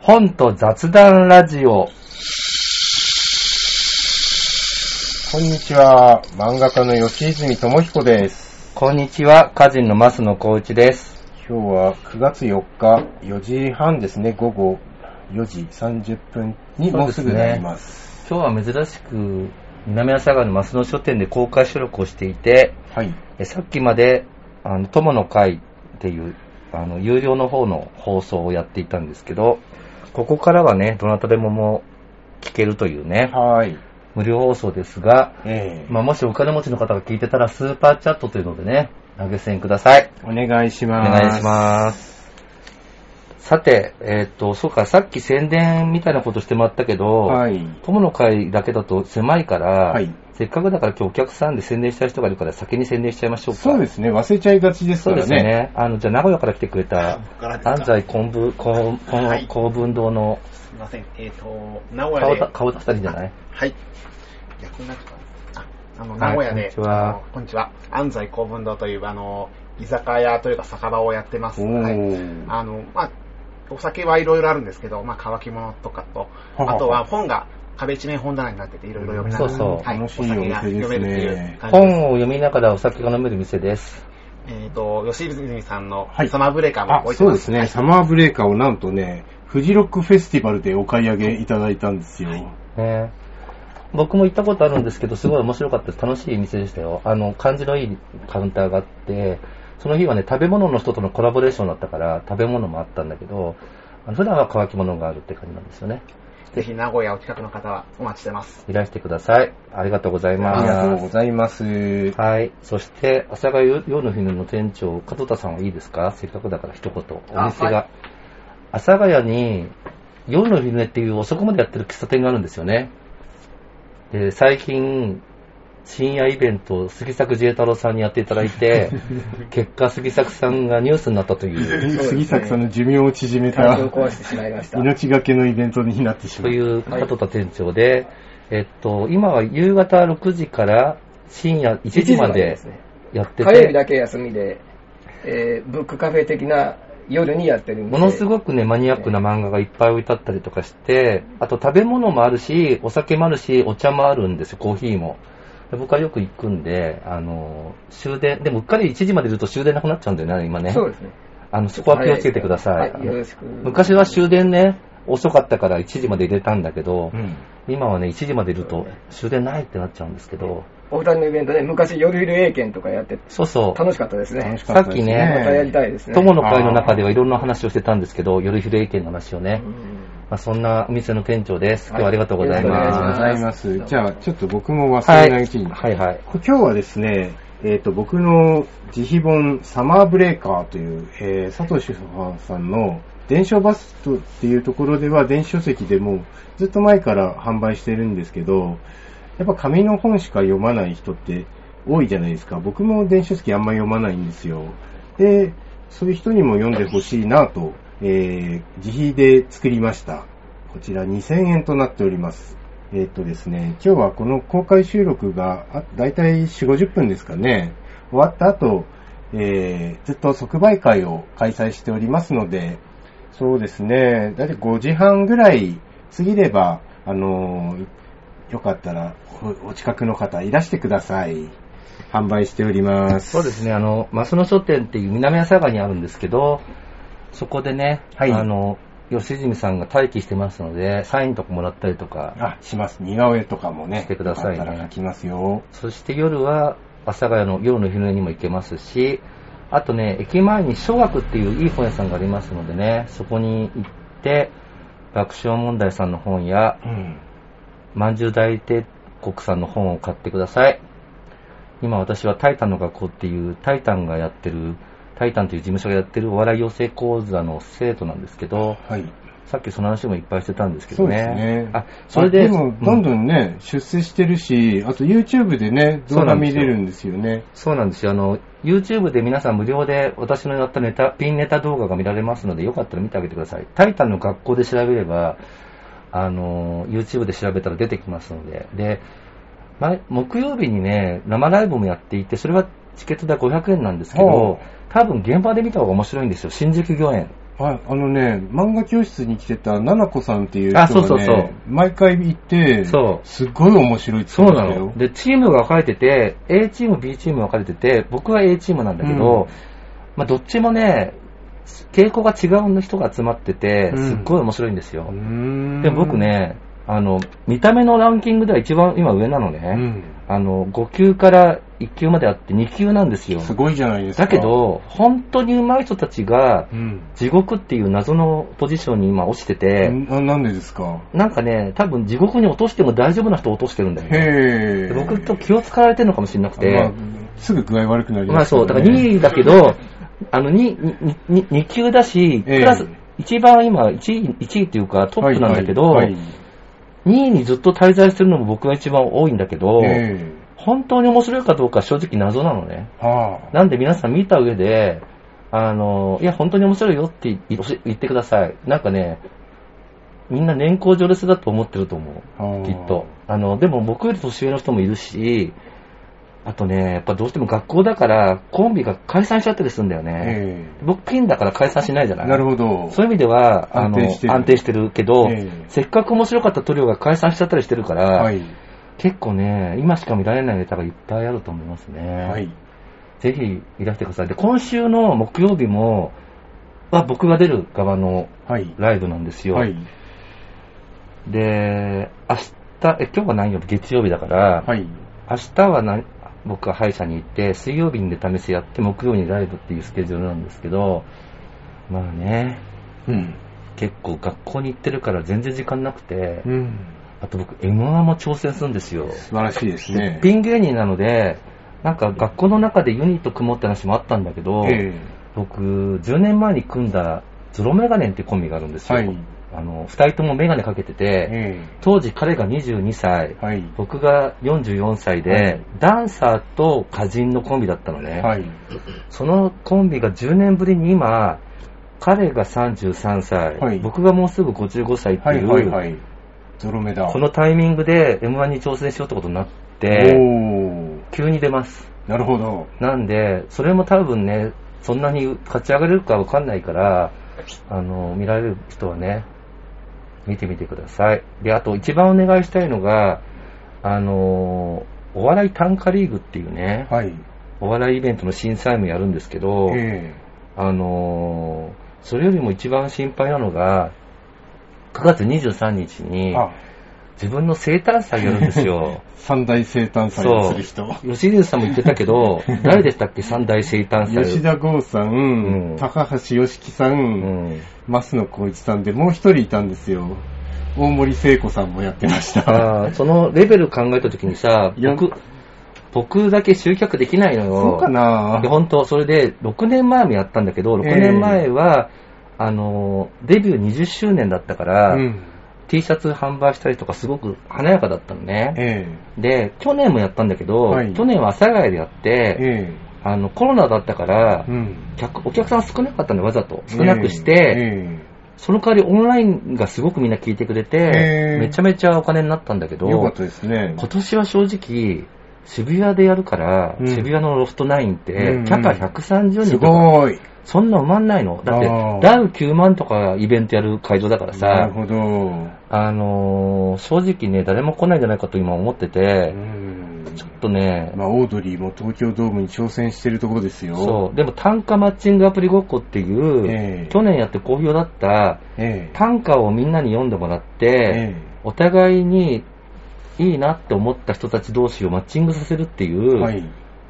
本と雑談ラジオ。こんにちは。漫画家の吉泉智彦です。こんにちは、歌人の増野幸一です。今日は9月4日4時半ですね。午後4時30分にもうすぐなります。今日は珍しく、南朝川の増野書店で公開収録をしていて、はい。えさっきまで、あの、友の会っていう、あの、有料の方の放送をやっていたんですけど、ここからはね、どなたでももう聞けるというね、はい。無料放送ですが、ええまあ、もしお金持ちの方が聞いてたら、スーパーチャットというのでね、投げ銭ください。お願いしおます。願いします。さて、えーっと、そうか、さっき宣伝みたいなことしてもらったけど、はい。友の会だけだと狭いから、はいせっかくだから今日お客さんで宣伝したい人がいるから先に宣伝しちゃいましょうか。そうですね。忘れちゃいがちですそうからね。ですね。あの、じゃあ名古屋から来てくれた安西昆布、昆布はい公文堂のすみません。えっ、と、名古屋で。顔た顔出したらいいんじゃない？はい。逆になるかな。あ、あの、はい名古屋で、こんにちはあのこんにちは。安西公文堂という、あの、居酒屋というか酒場をやってます。おはい。ー。あの、まあ、お酒はいろいろあるんですけど、まあ、乾き物とかと、あとは本が壁一面本棚になってて、いろいろ読みながら、そうそうはい、楽しいお酒がお店ですね読めるっていう感じです。本を読みながらお酒が飲める店です。えっ、と、吉泉さんのはいサマーブレーカーもあ置い、てます。そうですね。はいサマーブレーカーをなんとね、フジロックフェスティバルでお買い上げいただいたんですよ。ね僕も行ったことあるんですけど、すごい面白かったです。楽しい店でしたよ。あの、感じのいいカウンターがあって、その日はね、食べ物の人とのコラボレーションだったから、食べ物もあったんだけど、普段は乾き物があるって感じなんですよね。ぜひ名古屋お近くの方はお待ちしてます。いらしてください。ありがとうございあます。りがとうございます。はい。そして、阿佐ヶ谷夜の昼の店長、門田さんはいいですか？せっかくだから一言。お店が。あはい阿佐ヶ谷に、夜の昼寝っていう遅くまでやってる喫茶店があるんですよね。で、最近、深夜イベントを杉作慈恵太郎さんにやっていただいて、結果杉作さんがニュースになったという、杉作さんの寿命を縮めた体を壊してしまいました。命がけのイベントになってしまう。という門田店長で、えっと、今は夕方6時から深夜1時まですね。やってて、火曜日だけ休みで、えーブックカフェ的な夜にやってる。ものすごくね、マニアックな漫画がいっぱい置いてあったりとかして、あと食べ物もあるし、お酒もあるし、お茶もあるんですよ、コーヒーも。で僕はよく行くんで、あの、終電、でもうっかり1時までいると終電なくなっちゃうんだよね、今ね。そうですね。あの、そこは気をつけてください。はい、よろしく。昔は終電ね、遅かったから1時まで入れたんだけど、うん。今はね、1時までいると終電ないってなっちゃうんですけど、お二人のイベントで昔夜昼英検とかやってそうそう。楽しかったですね楽し。かったですさっきねまたやりたいですね。友の会の中ではいろんな話をしてたんですけど、夜昼英検の話をね。うんまあ、そんなお店の店長です。今日はあはいりがとうございありがとうごます。ざいます。じゃあ、ちょっと僕も忘れないうちに。はいはい。今日はですね、えっ、と、僕の自費本、サマーブレーカーという、えー佐藤主婦さんの電書バストっていうところでは電子書籍でもずっと前から販売してるんですけど、やっぱ紙の本しか読まない人って多いじゃないですか。僕も電子書籍あんま読まないんですよ。で、そういう人にも読んでほしいなと、えー自費で作りました。こちら2000円となっております。えっ、とですね、今日はこの公開収録があだいたい4、50分ですかね。終わった後、えーずっと即売会を開催しておりますので、そうですね、だいたい5時半ぐらい過ぎれば、あのーよかったらおお近くの方いらしてください。販売しております。そうですね、あの、増野書店っていう南朝川にあるんですけど、そこでね、はいあの、吉住さんが待機してますので、サインとかもらったりとか、あ、します。似顔絵とかもね。してくださいねよかったら描きますよ。そして夜は、阿佐ヶ谷の夜の昼寝にも行けますし、あとね、駅前に小学っていういい本屋さんがありますのでね、そこに行って、爆笑問題さんの本や、うん。まんじゅう大帝国さんの本を買ってください。今私はタイタンの学校っていう、タイタンがやってる、タイタンという事務所がやってるお笑い養成講座の生徒なんですけど、はい。さっきその話もいっぱいしてたんですけどそうですね。ね。あ、それで、あでも、どんどんね、出世してるし、あと YouTube でね、動画見れるんですよね。そうなんですよ。あの、YouTube で皆さん無料で私のやったネタ、ピンネタ動画が見られますので、よかったら見てあげてください。タイタンの学校で調べれば、あの、YouTube で調べたら出てきますので。で、前木曜日にね、生ライブもやっていて、それはチケット代500円なんですけほど、多分現場で見た方が面白いんですよ。新宿御苑。ああのね、漫画教室に来てた、ななこさんっていう人が、ね、あそうそうそう毎回行って、そうすっごい面白いってそうな言ってましたよの。。で、チームが分かれてて、A チーム、B チーム分かれてて、僕は A チームなんだけど、うんまあ、どっちもね、傾向が違う人が集まってて、うんすっごい面白いんですよ。うーんでも僕、ね、あの、見た目のランキングでは一番今上なのね。うんあの、5級から1級まであって2級なんですよ。すごいじゃないですか。だけ、ど、本当に上手い人たちが、うん。地獄っていう謎のポジションに今落ちてて、ななんでですか？なんかね、多分地獄に落としても大丈夫な人を落としてるんだよね。へ僕と気を使われてるのかもしれなくて、まあ、すぐ具合悪くなりまあますそう、だから2位だけど、あの 2, 2, 2級だし、ええプラス、一番今1位、1位っていうかトップなんだけど、はいはい2位にずっと滞在してるのも僕が一番多いんだけど、え本当に面白いかどうかは正直謎なのね。えはあ。なんで皆さん見た上で、あの、いや、本当に面白いよって言言ってください。なんかね、みんな年功序列だと思ってると思う。はあきっと。あの、でも僕より年上の人もいるし、あとね、やっぱどうしても学校だからコンビが解散しちゃったりするんだよね。え僕ピンだから解散しないじゃない？えなるほど。そういう意味では、あの、安定してる安定してるけど、ええせっかく面白かったトリオが解散しちゃったりしてるから、はい。結構ね、今しか見られないネタがいっぱいあると思いますね。はい。ぜひいらしてください。で、今週の木曜日も、は僕が出る側のはい。ライブなんですよ。はい。で、明日、え、今日は何曜日？月曜日だから、はい。明日はな僕は歯医者に行って、水曜日に出試しやって、木曜にライブっていうスケジュールなんですけど、まあね、うん。結構学校に行ってるから全然時間なくて、うん。あと僕 M1 も挑戦するんですよ。素晴らしいですね。ピン芸人なので、なんか学校の中でユニット組もうって話もあったんだけど、え僕、10年前に組んだゾロメガネってコンビがあるんですよ。はいあの、二人ともメガネかけてえて、え当時彼が22歳、えはい。僕が44歳で、はいダンサーと歌人のコンビだったのね。はい。そのコンビが10年ぶりに今、彼が33歳、はい僕がもうすぐ55歳ってはいいう、ゾロ目だ。このタイミングで M1 に挑戦しようってことになっおて、ー。急に出ます。なるほど。なんで、それも多分ね、そんなに勝ち上がれるかわかんないから、あの、見られる人はね、見てみてください。で、あと一番お願いしたいのが、あの、お笑い短歌リーグっていうね、はい。お笑いイベントの審査員もやるんですけど、えあの、それよりも一番心配なのが、9月23日えにあ、自分の生誕祭やるんですよ。三大生誕祭をする人。吉流さんも言ってたけど、誰でしたっけ？三大生誕祭。吉田剛さん、うん高橋良樹さん、うん。増野光一さんでもう一人いたんですよ。大森聖子さんもやってました。そのレベル考えたときにさ、僕、僕だけ集客できないのよ。そうかなで、本当それで、6年前もやったんだけど、6年前は、あの、デビュー20周年だったから、うん。T シャツ販売したりとかすごく華やかだったのね。えで、去年もやったんだけど、はい去年は阿佐ヶ谷でやっえて、えあの、コロナだったからえ、うん。客お客さん少なかったのよ、わざと。少なくして、えその代わりオンラインがすごくみんな聞いてくれてめちゃめちゃお金になったんだけど、かったですね。今年は正直、渋谷でやるから、うん渋谷のロフト9って、キャパ130人すとか、ごい。そんな埋まんないの。だってダウ9万とかイベントやる会場だからなさる、ほど。あのー正直ね、誰も来ないんじゃないかと今思ってうて、んちょっとね、まあ、オードリーも東京ドームに挑戦してるところですよ。そう、でも単価マッチングアプリごっこっていう、ええ去年やって好評だったええ単価をみんなに読んでもらって、えお互いにいいなって思った人たち同士をマッチングさせるっていう、えはい。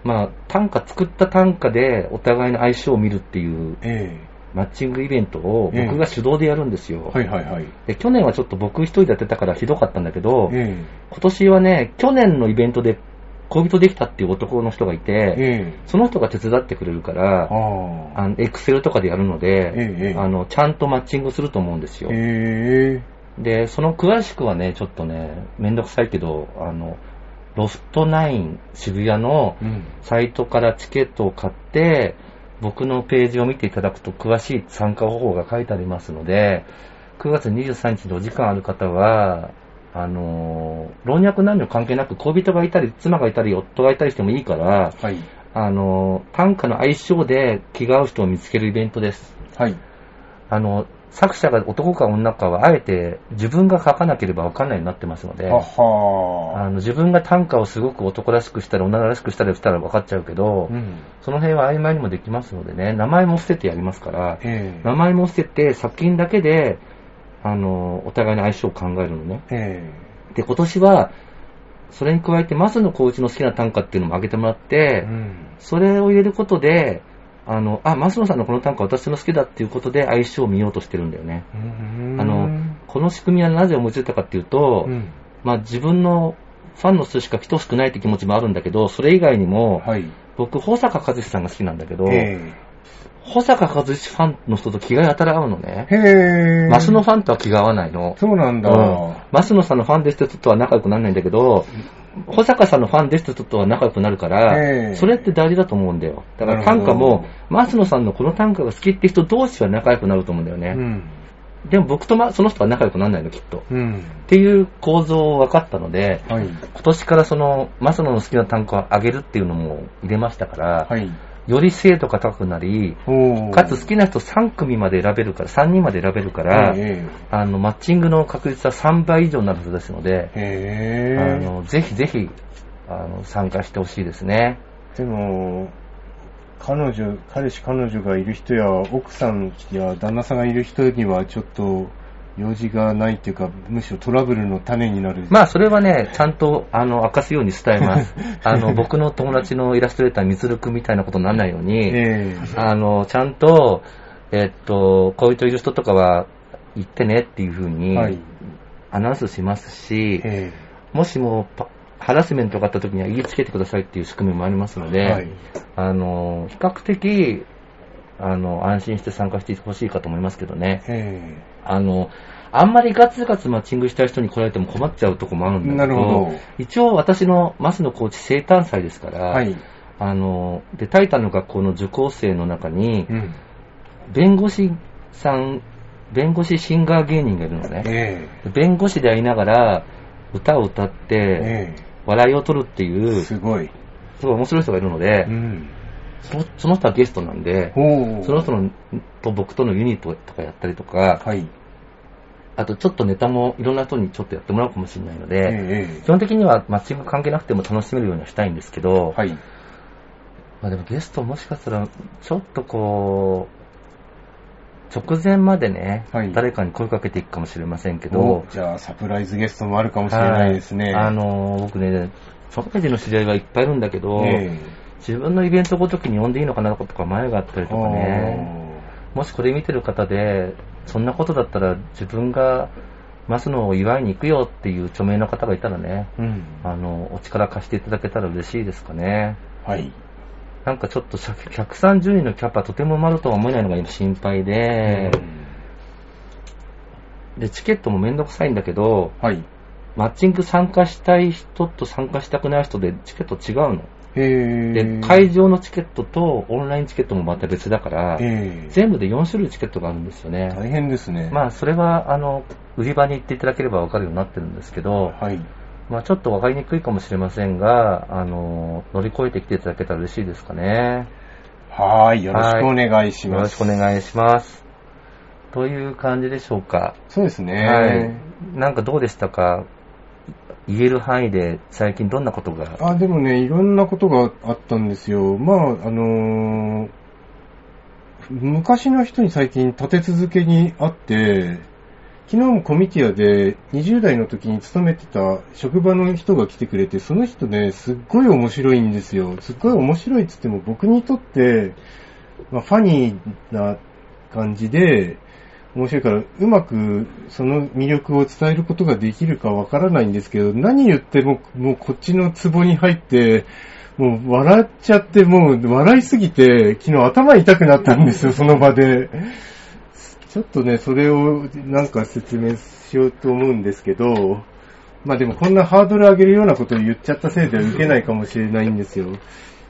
まあ、単価、作った単価でお互いの相性を見るっていうえマッチングイベントをええ。僕が主導でやるんですよ。えはいはいはい。で去年はちょっと僕一人でやってたからひどかったんだけど、え今年はね、去年のイベントで恋人できたっていう男の人がいえて、ええ。その人が手伝ってくれるから、あエクセルとかでやるので、ええええ。あの、ちゃんとマッチングすると思うんですよ。ええ。で、その詳しくはね、ちょっとね、めんどくさいけど、あの、ロフト9渋谷のうん。サイトからチケットを買って、僕のページを見ていただくと詳しい参加方法が書いてありますので、9月23日でお時間ある方は、あのー老若男女関係なく恋人がいたり、妻がいたり、夫がいたりしてもいいから、はい。あのー短歌の相性で気が合う人を見つけるイベントです。はい。あの、作者が男か女かはあえて自分が書かなければわかんないようになってますので、ははあの自分が短歌をすごく男らしくしたり女らしくしたりしたら分かっちゃうけど、うん。その辺は曖昧にもできますのでね、名前も捨ててやりますから、ええ名前も捨てて作品だけで、あの、お互いの相性を考えるのね。えで、今年は、それに加えて、増野光一の好きな短歌っていうのも挙げてもらっえて、うん。それを入れることで、あの、あ、増野さんのこの短歌私の好きだっていうことで相性を見ようとしてるんだよね。うんあの、この仕組みはなぜ思いついたかっていうと、うん。まあ自分のファンの人しか来てほしくないって気持ちもあるんだけど、それ以外にも、はい。僕、保坂和志さんが好きなんだけど、え保坂和志ファンの人と気がやたら合うのねえ。。へえ。マスノファンとは気が合わないの。そうなんだ。うんマスノさんのファンですって人とは仲良くならないんだけど、保坂さんのファンですって人とは仲良くなるから、ええそれって大事だと思うんだよ。だから短歌も、マスノさんのこの短歌が好きって人同士は仲良くなると思うんだよね。うん。でも僕と、ま、その人は仲良くならないの、きっと。っうん。ていう構造を分かったので、はい。今年からその、マスノの好きな短歌を上げるっていうのも入れましたから、はい。より精度が高くなり、かつ好きな人3組まで選べるから、3人まで選べるから、えあの、マッチングの確率は3倍以上になるはずですので。あの、ぜひぜひ、あの、参加してほしいですね。でも、彼女、彼氏彼女がいる人や、奥さんや旦那さんがいる人にはちょっと、用事がないっていうか、むしろトラブルの種になる。まあ、それはね、ちゃんと、あの、明かすように伝えます。あの、僕の友達のイラストレーター、みつるくんみたいなことにならないように、ええあの、ちゃんと、えっと、恋人いる人とかは、言ってねっていうふうに、はい。アナウンスしますし、えもしもパハラスメントがあった時には言いつけてくださいっていう仕組みもありますので、えはい。あの、比較的、あの、安心して参加してほしいかと思いますけどね。えあの、あんまりガツガツマッチングしたい人に来られても困っちゃうとこもあるんだけど、ど一応私の増野コーチ生誕祭ですから、えはい。あの、で、タイタンの学校の受講生の中にう、ん。弁護士さん、弁護士シンガー芸人がいるのね。え弁護士でありながら、歌を歌っえて、笑いを取るっていえう、すごい。すごい面白い人がいるのでう、ん。そその人はゲストなんで、おその人のと僕とのユニットとかやったりとか、はい。あとちょっとネタもいろんな人にちょっとやってもらうかもしれないのえで、え基本的にはマッチング関係なくても楽しめるようにはしたいんですけど、はい。まあでもゲストもしかしたら、ちょっとこう、直前までね、はい。誰かに声かけていくかもしれませんけおど、じゃあ、サプライズゲストもあるかもしれないですね。はいあの、僕ね、社会人の知り合いはいっぱいいるんだけど、え自分のイベントごときに呼んでいいのかなとか前があったりえとかね、もしこれ見てる方で、そんなことだったら自分が増野を祝いに行くよっていう著名な方がいたらね、うん。あの、お力貸していただけたら嬉しいですかね。はい。なんかちょっと130人のキャパとても埋まるとは思えないのが今心配で、で、チケットもめんどくさいんだけど、はい。マッチング参加したい人と参加したくない人でチケット違うの。へで、え。会場のチケットとオンラインチケットもまた別だから、ええ全部で4種類チケットがあるんですよね。大変ですね。まあ、それは、あの、売り場に行っていただければわかるようになってるんですけど、はい。まあ、ちょっとわかりにくいかもしれませんが、あの、乗り越えてきていただけたら嬉しいですかね。はーい。よろしくお願いしよます。ろしくお願いします。という感じでしょうか。そうですね。はい。なんかどうでしたか？言える範囲で最近どんなことが？あ、でもね、いろんなことがあったんですよ。まあ、あのー昔の人に最近立て続けに会って、昨日もコミティアで20代の時に勤めてた職場の人が来てくれて、その人ね、すっごい面白いんですよ。すっごい面白いっつっても僕にとって、まあ、ファニーな感じで、面白いから、うまくその魅力を伝えることができるかわからないんですけど、何言っても、もうこっちのツボに入って、もう笑っちゃって、もう笑いすぎて、昨日頭痛くなったんですよ、その場で。ちょっとね、それをなんか説明しようと思うんですけど、まあでもこんなハードル上げるようなことを言っちゃったせいでは受けないかもしれないんですよ。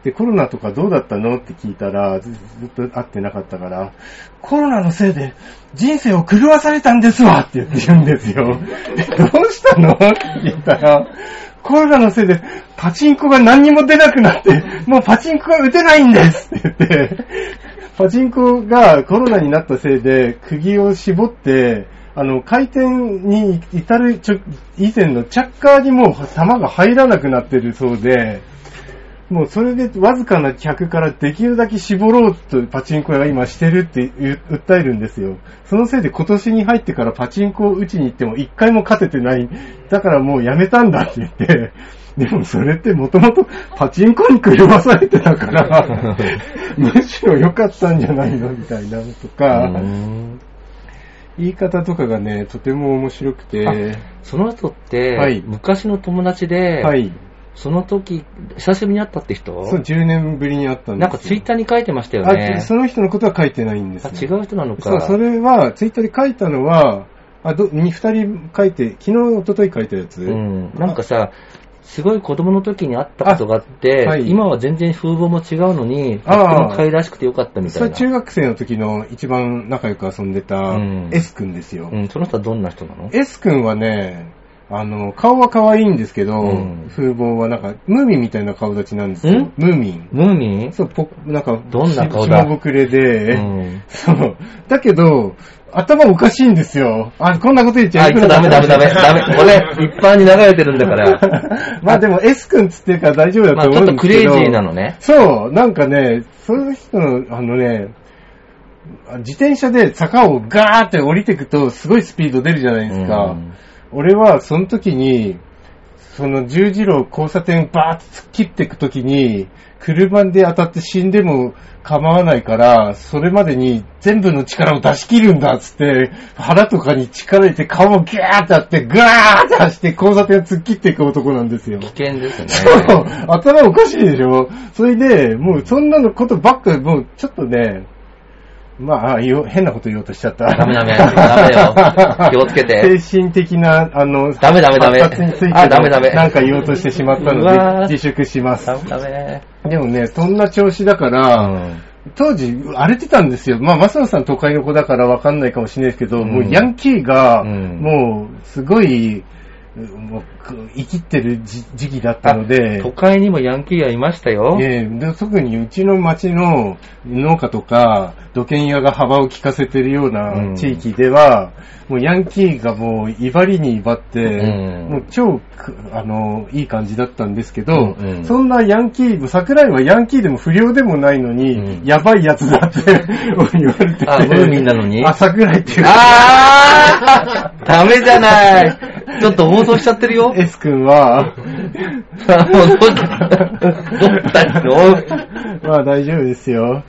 で、コロナとかどうだったの？って聞いたら、ずっと会ってなかったから、コロナのせいで人生を狂わされたんですわ！って言って言うんですよ。どうしたの？って聞いたら、コロナのせいでパチンコが何にも出なくなって、もうパチンコが打てないんです！って言って、パチンコがコロナになったせいで、釘を絞って、あの、回転に至る以前のチャッカーにもう球が入らなくなってるそうで、もうそれでわずかな客からできるだけ絞ろうとパチンコ屋が今してるって訴えるんですよ。そのせいで今年に入ってからパチンコを打ちに行っても一回も勝ててない。だからもうやめたんだって言って、でもそれってもともとパチンコに狂わされてたから、むしろ良かったんじゃないのみたいなのとか、うん言い方とかがね、とても面白くて、その人って、はい昔の友達で、はい。その時、久しぶりに会ったって人？そう、10年ぶりに会ったんですよなんかツイッターに書いてましたよあ、ね。その人のことは書いてないんですあね、違う人なのか。そう、それは、ツイッターで書いたのは、あ、ど、に二人書いて、昨日、一昨日書いたやつ？うん。なんかさ、すごい子供の時に会ったことがあって、あはい今は全然風貌も違うのに、とあ可愛らしくてよかったみたいな。それ中学生の時の一番仲良く遊んでたうん S 君ですよ。うん、その人はどんな人なの？S 君はね、あの、顔は可愛いんですけど、うん風貌はなんか、ムーミンみたいな顔立ちなんですよん？ムーミン。ムーミン？そう、ぽ、なんか、どんな顔だ？し下ぼくれで、うん。そう。だけど、頭おかしいんですよ。あ、こんなこと言っちゃあ、いつダメダメダメ。ダメ。これ、一般に流れてるんだから。まあでも S 君つってるから大丈夫だまあと思うんですけど。ちょっとクレイジーなのね。そう、なんかね、そういう人の、あのね、自転車で坂をガーって降りていくとすごいスピード出るじゃないですか。うん俺はその時に、その十字路交差点バーって突っ切っていく時に、車で当たって死んでも構わないから、それまでに全部の力を出し切るんだっつって、腹とかに力入れて顔をギャーってやって、ガーって走って交差点を突っ切っていく男なんですよ。危険ですね。そう、頭おかしいでしょ？それで、もうそんなのことばっかり、もうちょっとね、まあ、変なこと言おうとしちゃった。ダメダメダメよ気をつけて精神的な、あの、ダメダメダメについてあダメダメなんか言おうとしてしまったので、自粛しますダ。メダメ。でもね、そんな調子だかうら、ん。当時、荒れてたんですよ。まあ、マサノさん都会の子だからわかんないかもしれないですけど、うんもうヤンキーが、うんもう、すごい、もう、生きってる時時期だったので、都会にもヤンキーはいましたよ。ええで特にうちの町の農家とか土建屋が幅を利かせてるよううん。な地域では、もうヤンキーがもう威張りに威張って、うん。もう超くあのいい感じだったんですけど、うんうん。そんなヤンキー、桜井はヤンキーでも不良でもないのに、うん。やばいやつだって 言われてて。あムーミンなのに？あ、桜井っていう。あー！ダメじゃない ちょっと放送しちゃってるよ。S 君は、もうどうしたのまあ大丈夫ですよ。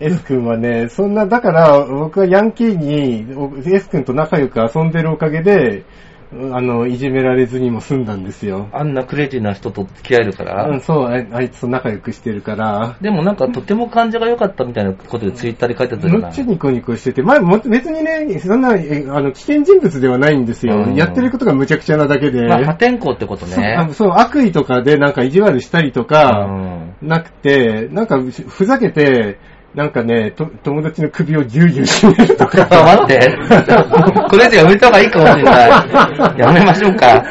S 君はね、そんな、だから僕はヤンキーに、S 君と仲良く遊んでるおかげで、あの、いじめられずにも済んだんですよ。あんなクレイジーな人と付き合えるから。うん、そう、ああいつと仲良くしてるから、でもなんかとても感じが良かったみたいなことでツイッターで書いてたじゃむっないちゃニコニコしてて、まあ、も別にね、そんな、えあの、危険人物ではないんですよ。うんやってることが無茶苦茶なだけで。まあ破天荒ってことそうあね。そう、悪意とかでなんか意地悪したりとうか、んなくて、なんかふざけて、なんかね、と友達の首をギュウギュウ締めるとか。あ、待って。これ以上やめた方がいいかもしれない。やめましょうか。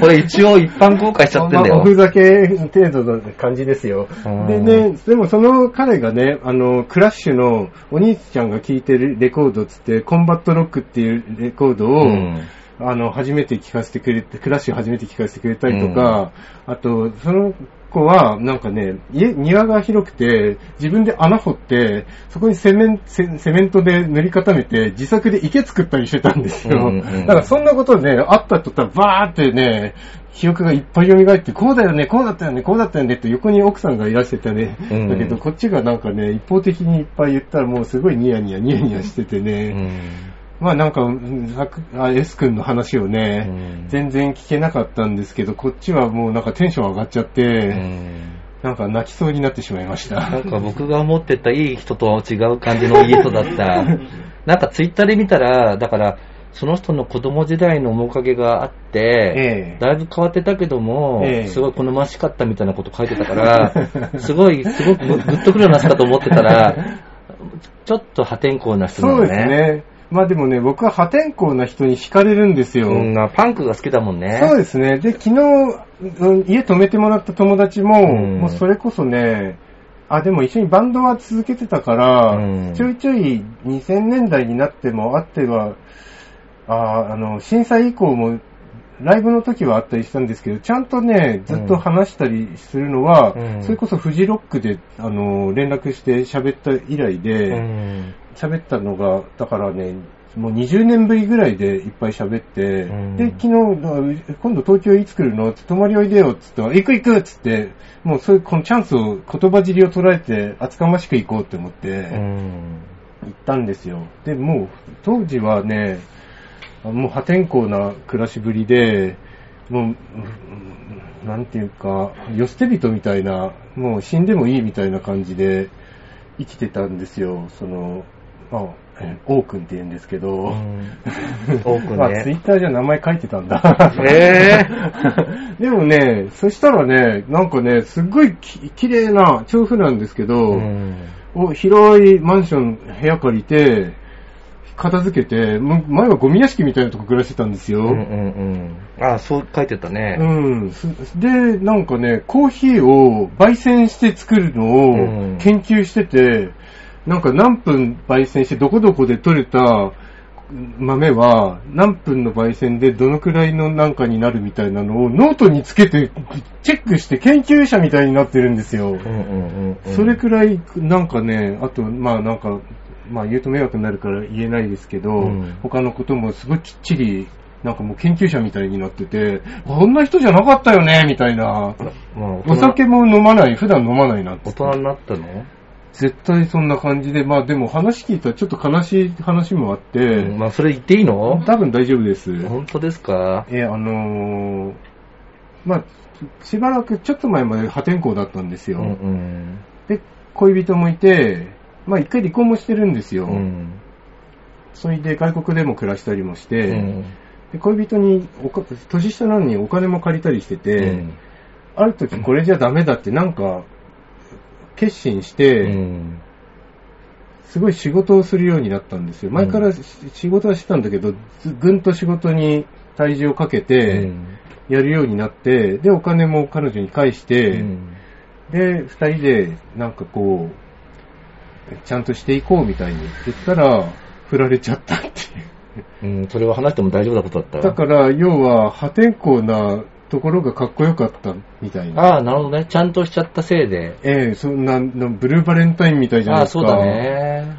これ一応一般公開しちゃってんだよまあお。ふざけ程度の感じですようん。でね、でもその彼がね、あの、クラッシュのお兄ちゃんが聴いてるレコードつって、コンバットロックっていうレコードを、うんあの、初めて聴かせてくれて、クラッシュ初めて聴かせてくれたりとか、あと、その子は、なんかね、家、庭が広くて、自分で穴掘って、そこにセメンセセメントで塗り固めて、自作で池作ったりしてたんですよ。うんうんだからそんなことね、あったとったらバーってね、記憶がいっぱい蘇って、こうだよね、こうだったよね、こうだったよねって横に奥さんがいらしてたね。うんだけどこっちがなんかね、一方的にいっぱい言ったらもうすごいニヤニヤニヤニヤしててうね。んまあなんか、S 君の話をね、うん全然聞けなかったんですけど、こっちはもうなんかテンション上がっちゃって、うんなんか泣きそうになってしまいました。なんか僕が思ってたいい人とは違う感じのいい人だった。なんかツイッターで見たら、だから、その人の子供時代の面影があって、ええだいぶ変わってたけども、ええすごい好ましかったみたいなこと書いてたから、すごい、すごくグッとくるような人かと思ってたら、ちょっと破天荒な人なそう。ですね。まあでもね、僕は破天荒な人に惹かれるんですよ。うん、パンクが好きだもんね。そうですね。で、昨日、うん家泊めてもらった友達も、うんもうそれこそね、あ、でも一緒にバンドは続けてたから、うんちょいちょい2000年代になってもあっては、ああの、震災以降もライブの時はあったりしたんですけど、ちゃんとね、ずっと話したりするのは、うんそれこそフジロックで、あの、連絡して喋った以来うで、ん。喋ったのが、だからね、もう20年ぶりぐらいでいっぱい喋って、うんで、昨日、あ今度東京いつ来るの？って泊まりおいでよっつって、行く行くっつって、もうそういう、このチャンスを、言葉尻を捉えて、厚かましく行こうって思って、うん。行ったんですよ。で、もう、当時はね、あもう破天荒な暮らしぶりで、もう、うんなんていうか、世捨て人みたいな、もう死んでもいいみたいな感じで生きてたんですよ。その、まあ、え王くんって言うんですけど、王くん ねまあ、ツイッターじゃ名前書いてたんだ。え でもね、そしたらね、なんかね、すっごいき綺麗な調布なんですけど、広いマンション、部屋借りて、片付けて、前はゴミ屋敷みたいなとこ暮らしてたんですよ。うんうんうん。あ、そう書いてたね。うん。すで、なんかね、コーヒーを焙煎して作るのうんを研究してて、なんか何分焙煎してどこどこで取れた豆は何分の焙煎でどのくらいのなんかになるみたいなのをノートにつけてチェックして研究者みたいになってるんですよ。うんうんうんうん。それくらい、なんかね、あと、まあなんか、まあ言うと迷惑になるから言えないですけど、うん他のこともすごいきっちり、なんかもう研究者みたいになってて、こんな人じゃなかったよね、みたいな。まあ、お酒も飲まない、普段飲まないなって大人になったの？絶対そんな感じで、まあでも話聞いたらちょっと悲しい話もあって、まあ、それ言っていいの？多分大丈夫です。本当ですか？え、あのーまあ、しばらくちょっと前まで破天荒だったんですよ。うんうん。で、恋人もいて、まあ一回離婚もしてるんですよ。うん。それで外国でも暮らしたりもして、うんで恋人に年下なのにお金も借りたりしてて、うんある時これじゃダメだってなんか、決心して、うん。すごい仕事をするようになったんですよ。前からし仕事はしてたんだけど、ずぐんと仕事に体重をかけて、やるようになって、で、お金も彼女に返して、うんで、二人で、なんかこう、ちゃんとしていこうみたいに言ったら、振られちゃったっていう。うん、それは話しても大丈夫なことだっただから、要は、破天荒なところがかっこよかったみたいな。ああ、なるほどね。ちゃんとしちゃったせいで。ええそんな、なブルーバレンタインみたいじゃなああ、いですか。そうだ。ね。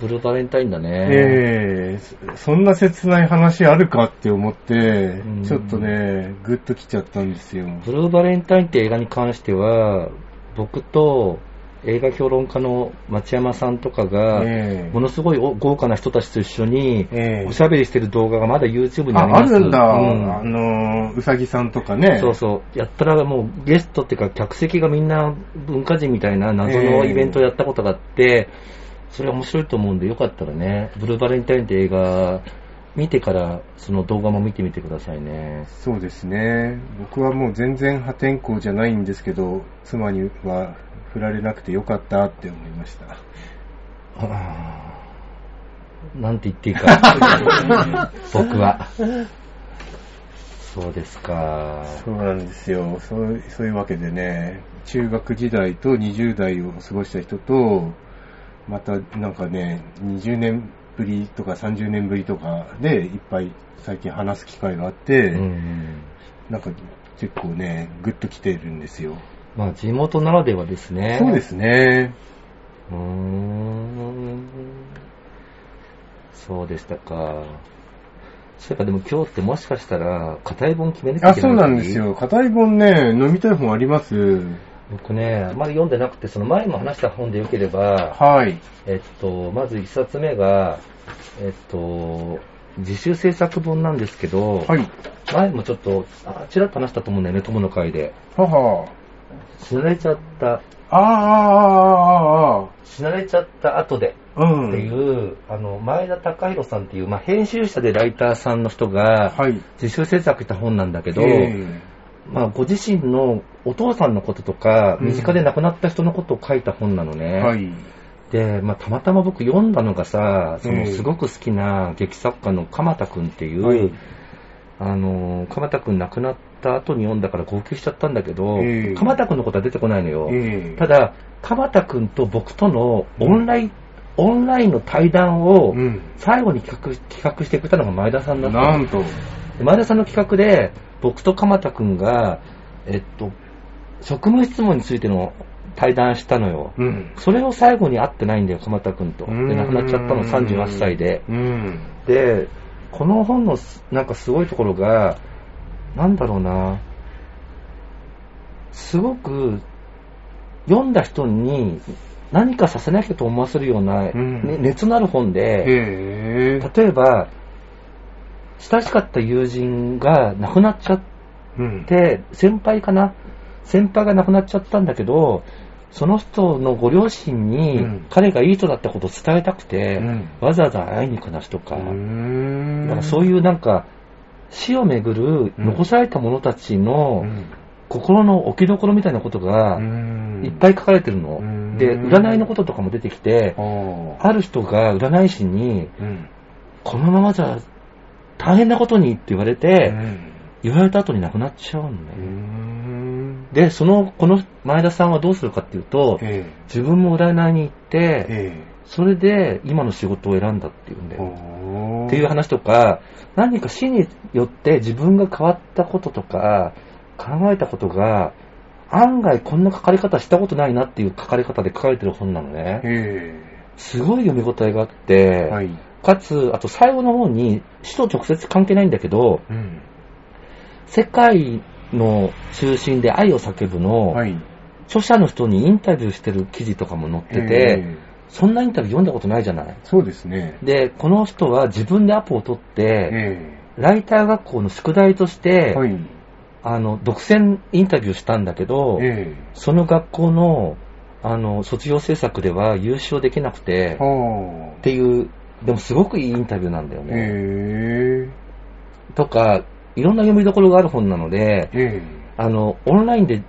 ブルーバレンタインだね。ええそそんな切ない話あるかって思ってうん、ちょっとね、グッときちゃったんですよ。ブルーバレンタインって映画に関しては、僕と映画評論家の町山さんとかが、ええものすごいお豪華な人たちと一緒に、ええおしゃべりしてる動画がまだ YouTube にありあ、あます。るんだ。うんあの、うさぎさんとかね。そうそう。やったらもうゲストっていうか客席がみんな文化人みたいな謎のイベントをやったことがあって、それ面白いと思うんでよかったらね、ブルーバレンタインって映画見てからその動画も見てみてくださいね。そうですね。僕はもう全然破天荒じゃないんですけど、妻には振られなくてよかったって思いました。なんて言っていいか。僕は。そうですか。そうなんですよ。そうそういうわけでね、中学時代と20代を過ごした人と、またなんかね、20年ぶりとか30年ぶりとかでいっぱい最近話す機会があって、うんなんか結構ね、グッと来てるんですよ。まあ地元ならではですね。そうですね。うーんそうでしたか。そういえばでも今日ってもしかしたら、硬い本決めなきゃあ、い？けないうそなんです。よ。硬い本ね、飲みたい本あります？僕ね、あまり読んでなくて、その前も話した本でよければ、はい。えっと、まず一冊目が、えっと、自主制作本なんですけど、はい。前もちょっと、あちらっと話したと思うんだよね、友の会で。はは。死なれちゃった、ああ、ああ、あ死なれちゃった後で、あ、うっていん。う、あの、前田隆弘さんっていう、まあ、編集者でライターさんの人が、はい。自主制作した本なんだけど、えまあ、ご自身のお父さんのこととか、うん身近で亡くなった人のことを書いた本なのえね。はい。で、まあ、たまたま僕読んだのがさ、そええのすごく好きな劇作家の鎌田くんっていう、はいあの、鎌田くん亡くなった後に読んだから号泣しちゃったんだけど、ええ鎌田くんのことは出てこないのよ。ええただ、鎌田くんと僕とのオンライン、オンラインの対談をうん最後に企画企画してくれたのが前田さんだったのなんと。で前田さんの企画で、僕と鎌田くんが、えっと、職務質問についての対談したのよ。うん。それを最後に会ってないんだよ、鎌田くんと。で、亡くなっちゃったの38歳で。うん。で、この本のすなんかすごいところが、なんだろうな、すごく読んだ人に何かさせなきゃと思わせるような、うん。ね熱のある本で。例えば、親しかった友人が亡くなっちゃっうん。て、先輩かな先輩が亡くなっちゃったんだけど、その人のご両親にうん。彼がいい人だったことを伝えたくて、うん。わざわざ会いに行く話とか、だからそういうなんか、死をめぐるうん残された者たちのうん心の置きどころみたいなことがうんいっぱい書かれてるの。うんで、占いのこととかも出てきて、あある人が占い師に。このままじゃ大変なことにって言われうて、ん言われた後に亡くなっちゃうんだうよ。ん。で、その、この前田さんはどうするかっていうと、え自分も占いに行っえ。て、えそれで今の仕事を選んだっていうんえ。だよ。っていう話とか、何か死によって自分が変わったこととか、考えたことが、案外こんな書かれ方したことないなっていう書かれ方で書かれてる本なのね。えすごい読み応えがあって、え。はい。かつ、あと最後の方に死と直接関係ないんだけど、うん。世界の中心で愛を叫ぶの、はい。著者の人にインタビューしてる記事とかも載ってて、ええそんなインタビュー読んだことないじゃない。そうですね。で、この人は自分でアポを取って、えライター学校の宿題としえ。て、はい。あの、独占インタビューしたんだけど、えその学校の、あの、卒業制作では優勝できなくてっていう、でもすごくいいインタビューなんだよあ。ね。えとか、いろんな読みどころがある本なので、え。えあの、オンラインで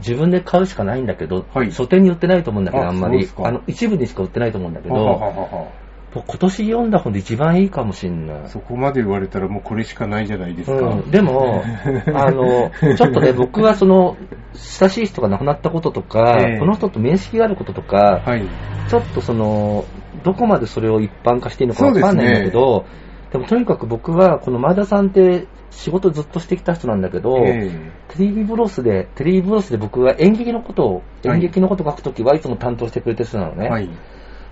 自分で買うしかないんだけど、はい書店に売ってないと思うんだけど、ああんまりあの、一部にしか売ってないと思うんだけえ。ははは今年読んだ本で一番いいかもしんない。そこまで言われたらもうこれしかないじゃないですか。うん、でも、あの、ちょっとね、僕はその、親しい人が亡くなったこととか、ええこの人と面識があることとか、はい。ちょっとその、どこまでそれを一般化していいのかわかんないんだけど、でもとにかく僕は、この前田さんって仕事ずっとしてきた人なんだけど、えテレビブロスで、テレビブロスで僕は演劇のことを、はい演劇のこと書くときはいつも担当してくれてる人なのね。えはい。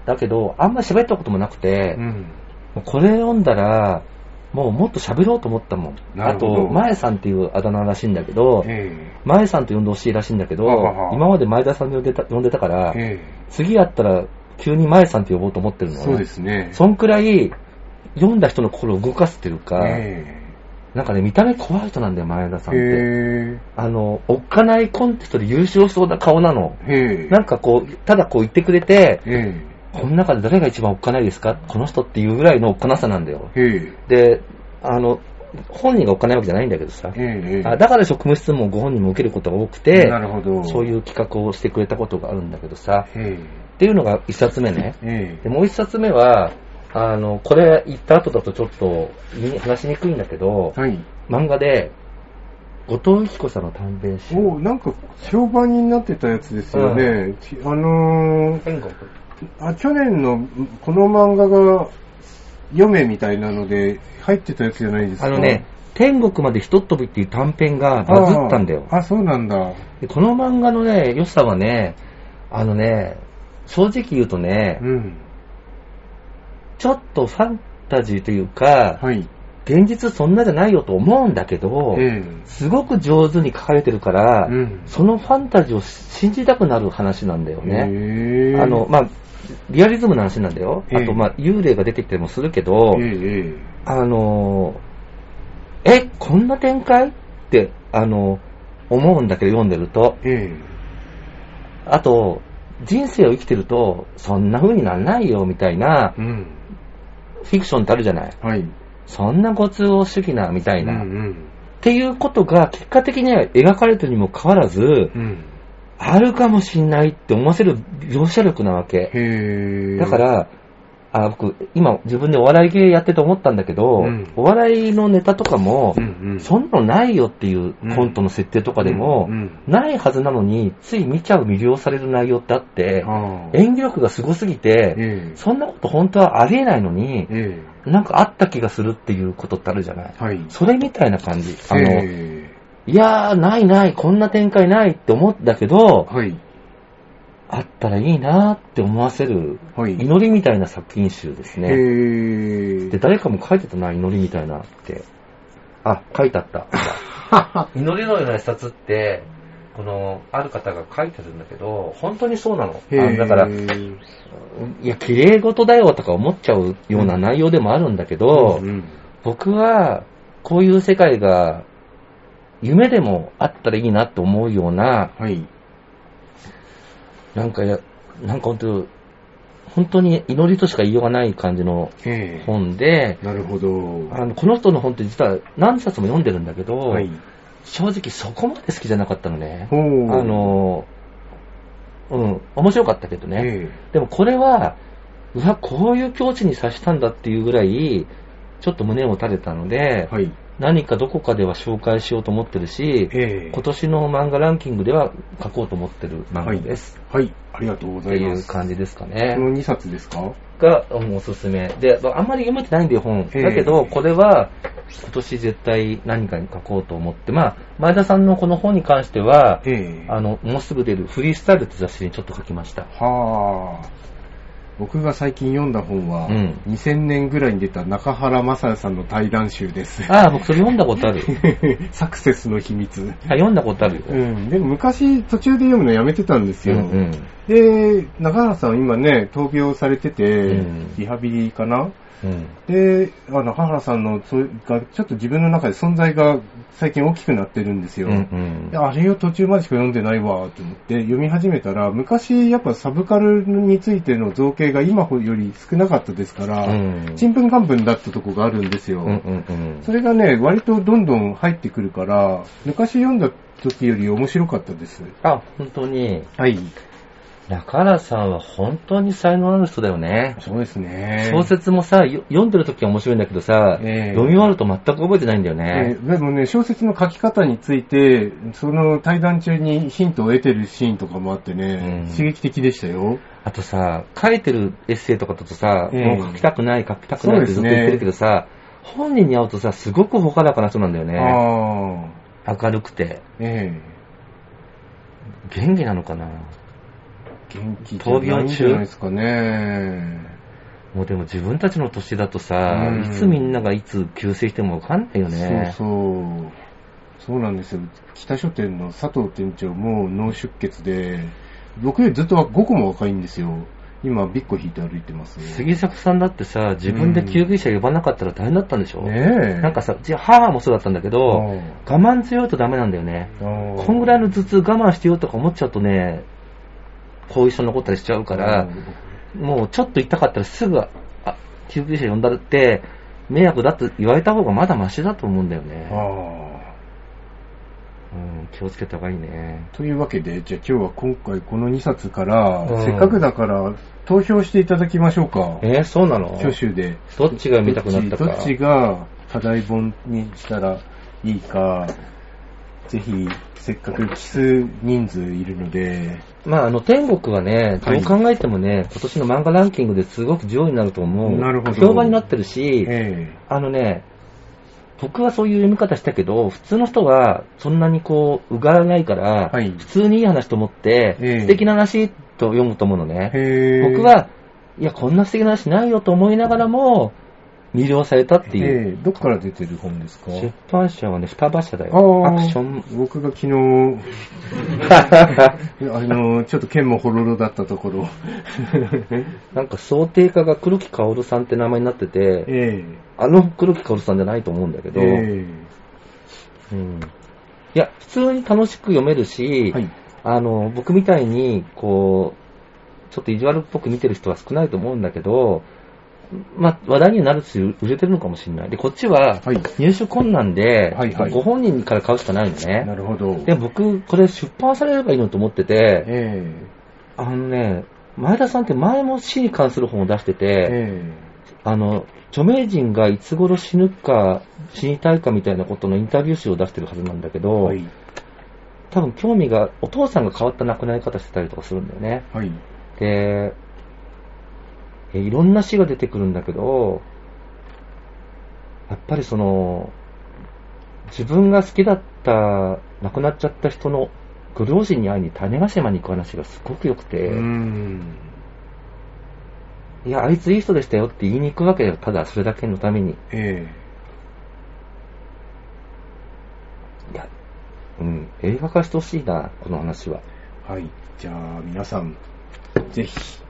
だけど、あんまり喋ったこともなくて、うん。これ読んだら、もうもっと喋ろうと思ったもん。あと、前さんっていうあだ名らしいんだけど、え前さんと呼んでほしいらしいんだけどははは、今まで前田さんに呼んでた呼んでたからえ、え次やったら急に前さんって呼ぼうと思ってるのねえそうですね。そんくらい、読んだ人の心を動かすっていうか、えなんかね、見た目怖い人なんだよ、前田さんえって。えあの、おっかないコンテストで優勝しそうな顔なの。えええなんかこう、ただこう言ってくれて、えこの中で誰が一番おっかないですか？この人っていうぐらいのおっかなさなんだよ。ええで、あの、本人がおっかないわけじゃないんだけどさ。だから職務質問をご本人も受けることが多くてな、るほど。そういう企画をしてくれたことがあるんだけどさ。えっていうのが一冊目ね。ええで、もう一冊目は、あの、これ言った後だとちょっと話しにくいんだけどえ、はい。漫画で、後藤由紀子さんの短編集。おなんか評判になってたやつですよね。ちあのー。あ、去年のこの漫画が読めみたいなので入ってたやつじゃないですか。あのね、天国までひとっ飛びっていう短編がバズったんだよ。あそうなんだ。でこの漫画のね、良さはね、あのね、正直言うとね、うん。ちょっとファンタジーというか、はい。現実そんなじゃないよと思うんだけど、えすごく上手に書かれてるから、うんそのファンタジーを信じたくなる話なんだよえね。あの、まあ、リアリズムの話なんだよ。ええあと、まあ、幽霊が出てきたりもするけど、ええあのーえ、こんな展開？って、あの思うんだけど読んでると。えあと、人生を生きてると、そんな風になんないよ、みたいなえ、うん。フィクションってあるじゃない。はい。そんなご都合主義な、みたいな。っうんうん。ていうことが、結果的には描かれてるにもかかわらず、うん。あるかもしんないって思わせる描写力なわけ。へえ。だか、ら、あ僕、今自分でお笑い芸やってて思ったんだけど、うん。お笑いのネタとかも、うんうん。うんそんなのないよっていうコントの設定とかでも、うんうん。ないはずなのに、つい見ちゃう魅了される内容ってあって、演技力がすごすぎて、ええ。そんなこと本当はありえないのに、えなんかあった気がするっていうことってあるじゃない。えはい。それみたいな感じ。あの、えいやー、ないない、こんな展開ないって思ったけどえ、はい。あったらいいなーって思わせる、はい。祈りみたいな作品集ですね。えで、誰かも書いてたな、祈りみたいなって。あ、書いてあった。祈りのような一冊って、この、ある方が書いてるんだけど、本当にそうなの。えあだから、いや、綺麗事だよとか思っちゃうような内容でもあるんだけど、うん僕は、こういう世界が、夢でもあったらいいなって思うような、はい。なんかや、なんか本当、本当に祈りとしか言いようがない感じのええ本で、なるほど。あのこの人の本って実は何冊も読んでるんだけど、はい。正直そこまで好きじゃなかったのね。あ、の、うん、面白かったけどね。えでもこれは、うわ、こういう境地に達したんだっていうぐらい、ちょっと胸を垂れたので、えはい。何かどこかでは紹介しようと思ってるし、ええ今年の漫画ランキングでは書こうと思ってる漫画です。はい。ありがとうごっていうざいます。感じですかこね。の2冊ですか？が、うんおすすめ。で、あんまり読めてないんだよ、本。ええだけど、これは、今年絶対何かに書こうと思って、まあ、前田さんのこの本に関しては、ええあの、もうすぐ出るフリースタイルって雑誌にちょっと書きました。はあ。僕が最近読んだ本は、うん2000年ぐらいに出た中原正也さんの対談集です。ああ、僕それ読んだことある。サクセスの秘密。あ読んだことあるよ。うん。でも昔途中で読むのやめてたんですよ。うんうん。で、中原さん今ね、闘病されてて、うんリハビリかなうん。で、あ中原さんの、それが、ちょっと自分の中で存在が最近大きくなってるんですよ。うんうんであれを途中までしか読んでないわ、と思って読み始めたら、昔やっぱサブカルについての造形が今より少なかったですから、うんちんぷんかんぷんだったとこがあるんですよ。うんうんうん。それがね、割とどんどん入ってくるから、昔読んだ時より面白かったです。あ、本当に。はい。中原さんは本当に才能ある人だよね。そうですね。小説もさ、よ読んでる時は面白いんだけどさ、ええ読み終わると全く覚えてないんだよね。えでもね、小説の書き方について、その対談中にヒントを得てるシーンとかもあってね、うん刺激的でしたよ。あとさ、書いてるエッセイとかだとさ、ええもう書きたくない、書きたくないってずっと言ってるけどさ、本人に会うとさ、すごくほからかな人なんだよね。明るくて。え元気なのかなえ元気じゃないんじゃないですかね。もうでも自分たちの年だとさ、うんいつみんながいつ急性してもわかんないよね。そうそう。そうなんですよ。北書店の佐藤店長も脳出血で、僕よりずっと5個も若いんですよ。今、ビッコ引いて歩いてます。杉作さんだってさ、自分で救急車呼ばなかったら大変だったんでしょ、ねえ。なんかさ、母もそうだったんだけど、我慢強いとダメなんだよね。うん、こんぐらいの頭痛我慢してよとか思っちゃうとね、後遺症残ったりしちゃうから、もうちょっと痛かったらすぐ、あ、救急車呼んだって、迷惑だって言われた方がまだマシだと思うんだよね。ああ。うん、気をつけた方がいいね。というわけで、じゃあ今日は今回この2冊から、うんせっかくだから投票していただきましょうか。えーそうなの？挙手で。どっちが見たくなったか。どっちが課題本にしたらいいか、ぜひ、せっかく奇数人数いるので、まあ、あの、天国はね、どはい。う考えてもね、今年の漫画ランキングですごく上位になると思う。なるほど。評判になってるし、えあのね、僕はそういう読み方したけど、普通の人はそんなにこう、うがらないから、はい。普通にいい話と思って、ええ。素敵な話と読むと思うのえ。ね。僕、は、いや、こんな素敵な話ないよと思いながらも、魅了されたっていう。ええどっから出てる本ですか？出版社はね、双葉社だあよ。あアクション。僕が昨日、あの、ちょっと剣もほろろだったところ。なんか想定家が黒木薫さんって名前になってて、えあの黒木薫さんじゃないと思うんだけえど、えうんいや、普通に楽しく読めるえし、はい。あの、僕みたいに、こう、ちょっと意地悪っぽく見てる人は少ないと思うんだけど、まあ、話題になるし、売れてるのかもしれない。で、こっちははい、入手困難で、はいはいご本人から買うしかないのなね。るほど。で、僕、これ出版されればいいのと思ってて、えあのね、前田さんって前も死に関する本を出してえて、えあの、著名人がいつ頃死ぬか、死にたいかみたいなことのインタビュー集を出してるはずなんだけど、はい。多分興味が、お父さんが変わった亡くなり方してたりとかするんだよね。はい。で、えいろんな死が出てくるんだけど、やっぱりその、自分が好きだった、亡くなっちゃった人のご両親に会いに種子島に行く話がすごく良くて。いや、あいついい人でしたよって言いに行くわけよ。ただそれだけのために。えいや、うん、映画化してほしいな、この話は。えはい。じゃあ、皆さん、ぜひ、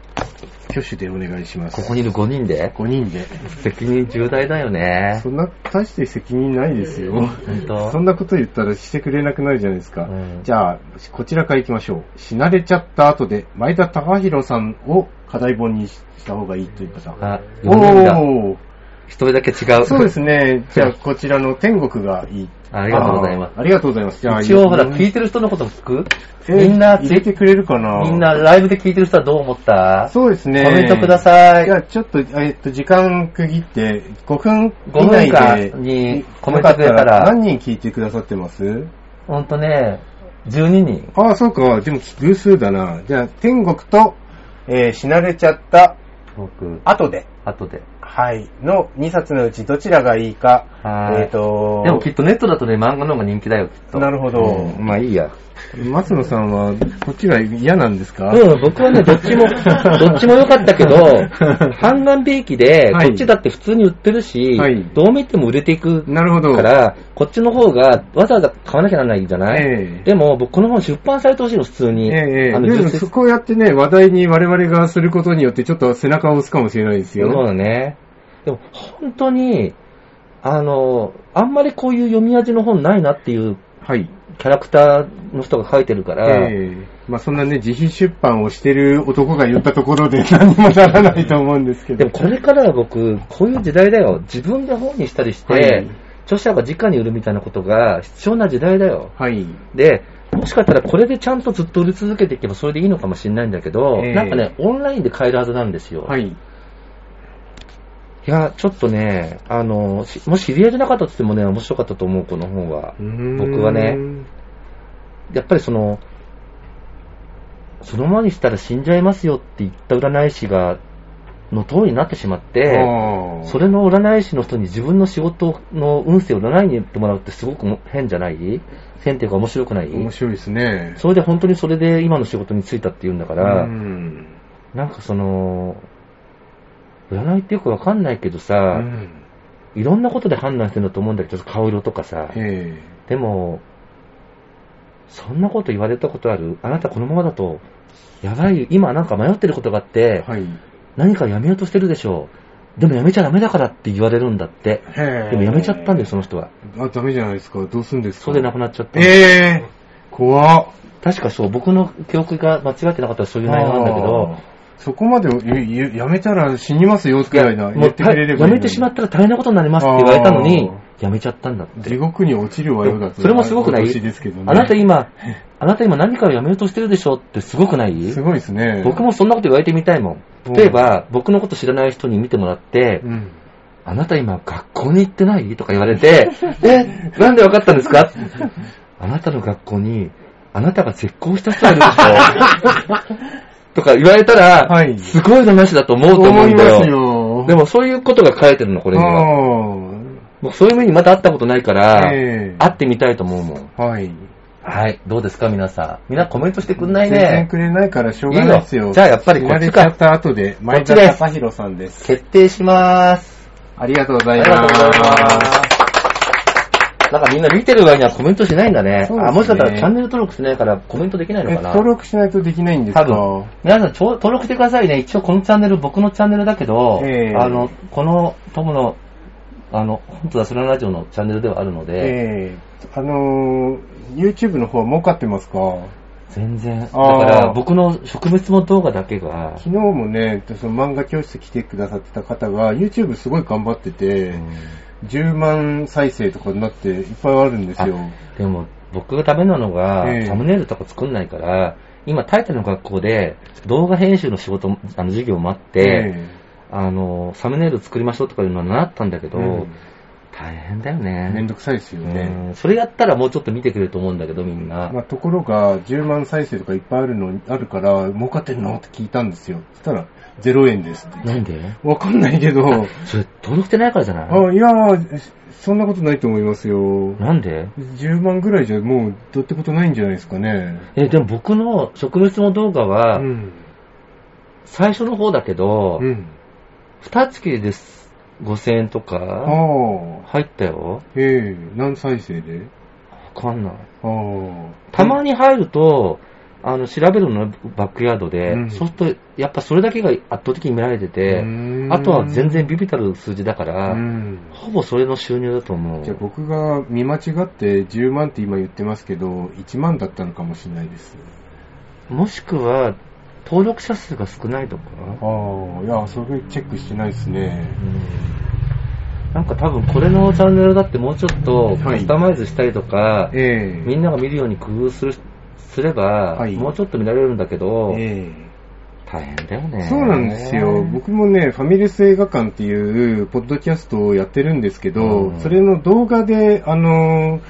挙手でお願いします。ここにいる5人で、5人で。責任重大だよね。そんな、大して責任ないですよ。本当？そんなこと言ったらしてくれなくなるじゃないですか。うんじゃあ、こちらから行きましょう。死なれちゃった後で、前田隆弘さんを課題本にした方がいいという方。あ、4人だ。おー一人だけ違う。そうですね。じゃあ、こちらの天国がいい。ありがとうございますありがとうございます。じゃあ、一応、ほら、うん聞いてる人のことも聞く？えーみんな、入れてくれるかな？みんな、ライブで聞いてる人はどう思った？そうですね。コメントくださいじゃあ、ちょっと、えっと、時間区切って、5分5以内分で。間にコメントくれたら何人聞いてくださってます？ほんとね、12人。ああ、そうか。でも、偶数だな。じゃあ、天国と、えー死なれちゃった僕、後で、後で。はい、の2冊のうちどちらがいいか、はい。えっ、とでもきっとネットだとね、漫画の方が人気だよ、きっと。なるほど。うん。まあいいや。松野さんは、こっちが嫌なんですか？うん、僕はね、どっちも、どっちも良かったけど、半眼兵器で、はいこっちだって普通に売ってるし、はいどう見ても売れていくなるほど。から、こっちの方がわざわざ買わなきゃならないじゃない、ええでも、僕この本出版されてほしいの、普通に。ええええあの、でも実際そこうやってね、話題に我々がすることによって、ちょっと背中を押すかもしれないですよ。そうだね。でも、本当に、あの、あんまりこういう読み味の本ないなっていうはい。キャラクターの人が書いてるから、ええまあそんなね、自費出版をしてる男が言ったところで 何もならないと思うんですけど。でもこれからは僕、こういう時代だよ。自分で本にしたりして、はい著者が直に売るみたいなことが必要な時代だよ。はい。で、もしかしたらこれでちゃんとずっと売り続けていけばそれでいいのかもしれないんだけど、ええなんかね、オンラインで買えるはずなんですよ。はい。いや、ちょっとね、あの、しもし知り合いじゃなかったとしてもね、面白かったと思う、この本は。僕はね。やっぱりその、そのままにしたら死んじゃいますよって言った占い師が、の通りになってしまって、それの占い師の人に自分の仕事の運勢を占いに行ってもらうってすごくも変じゃない？変っていうか面白くない？面白いですね。それで本当にそれで今の仕事に就いたっていうんだから、うん。なんかその、占いってよくわかんないけどさ、うんいろんなことで判断してるんだと思うんだけど、顔色とかさ。えでも、そんなこと言われたことある？あなたこのままだと、やばい、今なんか迷ってることがあって、えはい。何かやめようとしてるでしょう。でもやめちゃダメだからって言われるんだって。でもやめちゃったんだよ、その人は。あ、ダメじゃないですか。どうすんですか？それで亡くなっちゃった。ええ怖っ。確かそう、僕の記憶が間違ってなかったらそういう内容なんだけど、そこまでやめたら死にますよ、くらいな。もう言ってくれればやめてしまったら大変なことになりますって言われたのに、やめちゃったんだって。地獄に落ちるわよだと。それもすごくない？脅しですけどね。あなた今、あなた今何かをやめようとしてるでしょってすごくない？すごいですね。僕もそんなこと言われてみたいもん。例えば、僕のこと知らない人に見てもらって、うん。あなた今学校に行ってない？とか言われて、え、なんでわかったんですか？あなたの学校に、あなたが絶交した人がいるでしょ とか言われたら、はいすごい話だと思うと思うんだよ。すよ。でもそういうことが書いてるの、これには。そういう目にまだ会ったことないから、ええ会ってみたいと思うもん。あ。はい。はい。どうですか、皆さん。みんなコメントしてくんない全然ね。くれないからしょうがないですよ。いいよじゃあやっぱりこっちか死なれちゃった後で、前田隆弘さんです。決定します。ありがとうござありいます。がとうございます。なんかみんな見てる場合にはコメントしないんだね。ね。あ、もしかしたらチャンネル登録しないからコメントできないのえかな。登録しないとできないんですか？多分。皆さんちょ登録してくださいね。一応このチャンネル、僕のチャンネルだけど、ええ。あの、この友の、あの、本当だ、それラジオのチャンネルではあるので、ええ。あのー、YouTube の方は儲かってますか？全然。だから僕の植物も動画だけが、昨日もね、その漫画教室来てくださってた方が、YouTube すごい頑張ってて、10万再生とかになっていっぱいあるんですよ。でも、僕がダメなのが、ええサムネイルとか作んないから、今、タイタルの学校で動画編集の仕事、あの、授業もあって、えあの、サムネイル作りましょうとかいうのは習ったんだけど、うん大変だよね。めんどくさいですよね。うんそれやったらもうちょっと見てくれると思うんだけど、みんな。まあ、ところが、10万再生とかいっぱいあるの、あるから、儲かってんの？って聞いたんですよ。そしたら、0円ですって。なんで？わかんないけど、それ、登録してないからじゃない？あ、いやー、そんなことないと思いますよ。なんで？10万ぐらいじゃもう、どうってことないんじゃないですかね。え、でも僕の植物の動画はう、ん。最初の方だけど、うん。二月です。5000円とあか、あ。入ったよ。ええ何再生で？わかんない。たまに入ると、あの、調べるのバックヤードで、うんそうすると、やっぱそれだけが圧倒的に見られてて、あとは全然ビビたる数字だから、うん。ほぼそれの収入だと思う。じゃあ僕が見間違って10万って今言ってますけど、1万だったのかもしれないです。もしくは、登録者数が少ないとか、ああ、いや、それチェックしてないですね。うんなんか多分これのチャンネルだってもうちょっとカはいスタマイズしたりとか、ええみんなが見るように工夫するすれば、はいもうちょっと見られるんだけど、え大変だよね。えそうなんですよ。僕もね、ファミレス映画館っていうポッドキャストをやってるんですけど、うんそれの動画で、あの、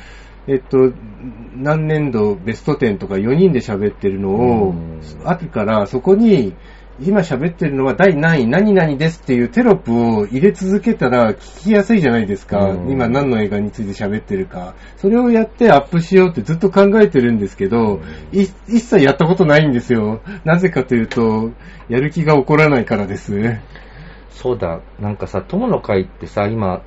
えっと、何年度ベスト10とか4人で喋ってるのを、うん後からそこに、今喋ってるのは第何位、何々ですっていうテロップを入れ続けたら聞きやすいじゃないですか。うん今何の映画について喋ってるか。それをやってアップしようってずっと考えてるんですけど、い一切やったことないんですよ。なぜかというと、やる気が起こらないからです。そうだ、なんかさ、友の会ってさ、今、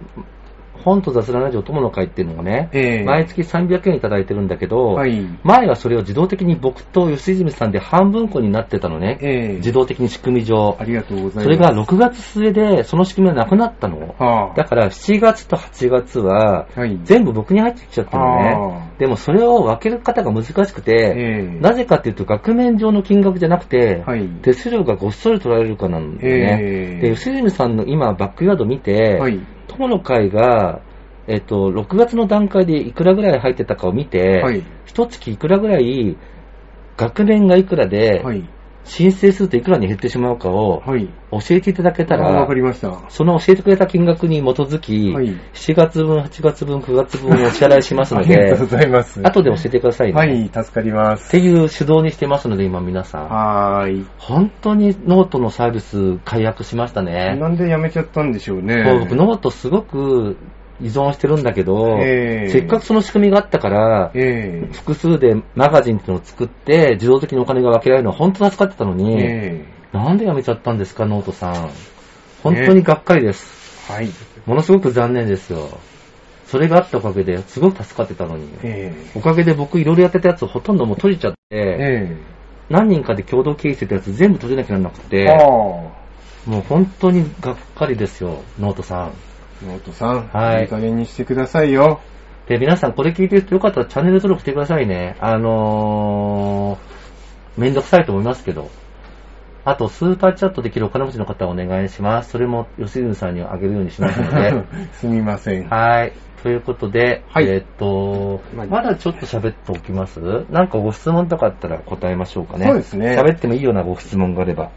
本と雑談ラジオ友の会っていうのがね、ええ毎月300円いただいてるんだけど、はい。前はそれを自動的に僕と吉泉さんで半分こになってたのね。ええ自動的に仕組み上あ。りがとうございます。それが6月末でその仕組みはなくなったの。はあ、だから7月と8月ははい。全部僕に入ってきちゃったのね。あでもそれを分ける方が難しくあて、ええなぜかっていうと額面上の金額じゃなくて、はい。手数料がごっそり取られるかなんだよね。ええで、吉泉さんの今バックヤード見て、はい。友の会が、えっと、6月の段階でいくらぐらい入ってたかを見て、はい。一月いくらぐらい、額面がいくらで、はい。申請するといくらに減ってしまうかをはい。教えていただけたあわらか、りました。その教えてくれた金額に基づき、はい7月分、8月分、9月分をお支払いしますのありがとうごで、ざいます。後で教えてくださいね。はい、助かりまってす。いう手動にしてますので、今皆さん。はーい。本当にノートのサービス解約しましたね。なんでやめちゃったんでしょうね。僕ノートすごく依存してるんだけど、ええせっかくその仕組みがあったから、ええ複数でマガジンっていうのを作って、自動的にお金が分けられるのは本当助かってたのに、えなんでやめちゃったんですか、ノートさん。本当にがっかりです。えはい。ものすごく残念ですよ。それがあったおかげですごく助かってたのに。ええおかげで僕いろいろやってたやつほとんどもう閉じちゃって、え何人かで共同経営してたやつ全部閉じなきゃならなくて。もう本当にがっかりですよ、ノートさん。ノートさん、はいいい加減にしてくださいよ。で、皆さんこれ聞いてるとよかったらチャンネル登録してくださいね。あのー、めんどくさいと思いますけど。あと、スーパーチャットできるお金持ちの方お願いします。それも吉純さんにあげるようにしますので。すみません。はい。ということで、はいえーっと、まあまだちょっと喋っておきます？なんかご質問とかあったら答えましょうかね。そうですね喋ってもいいようなご質問があれば。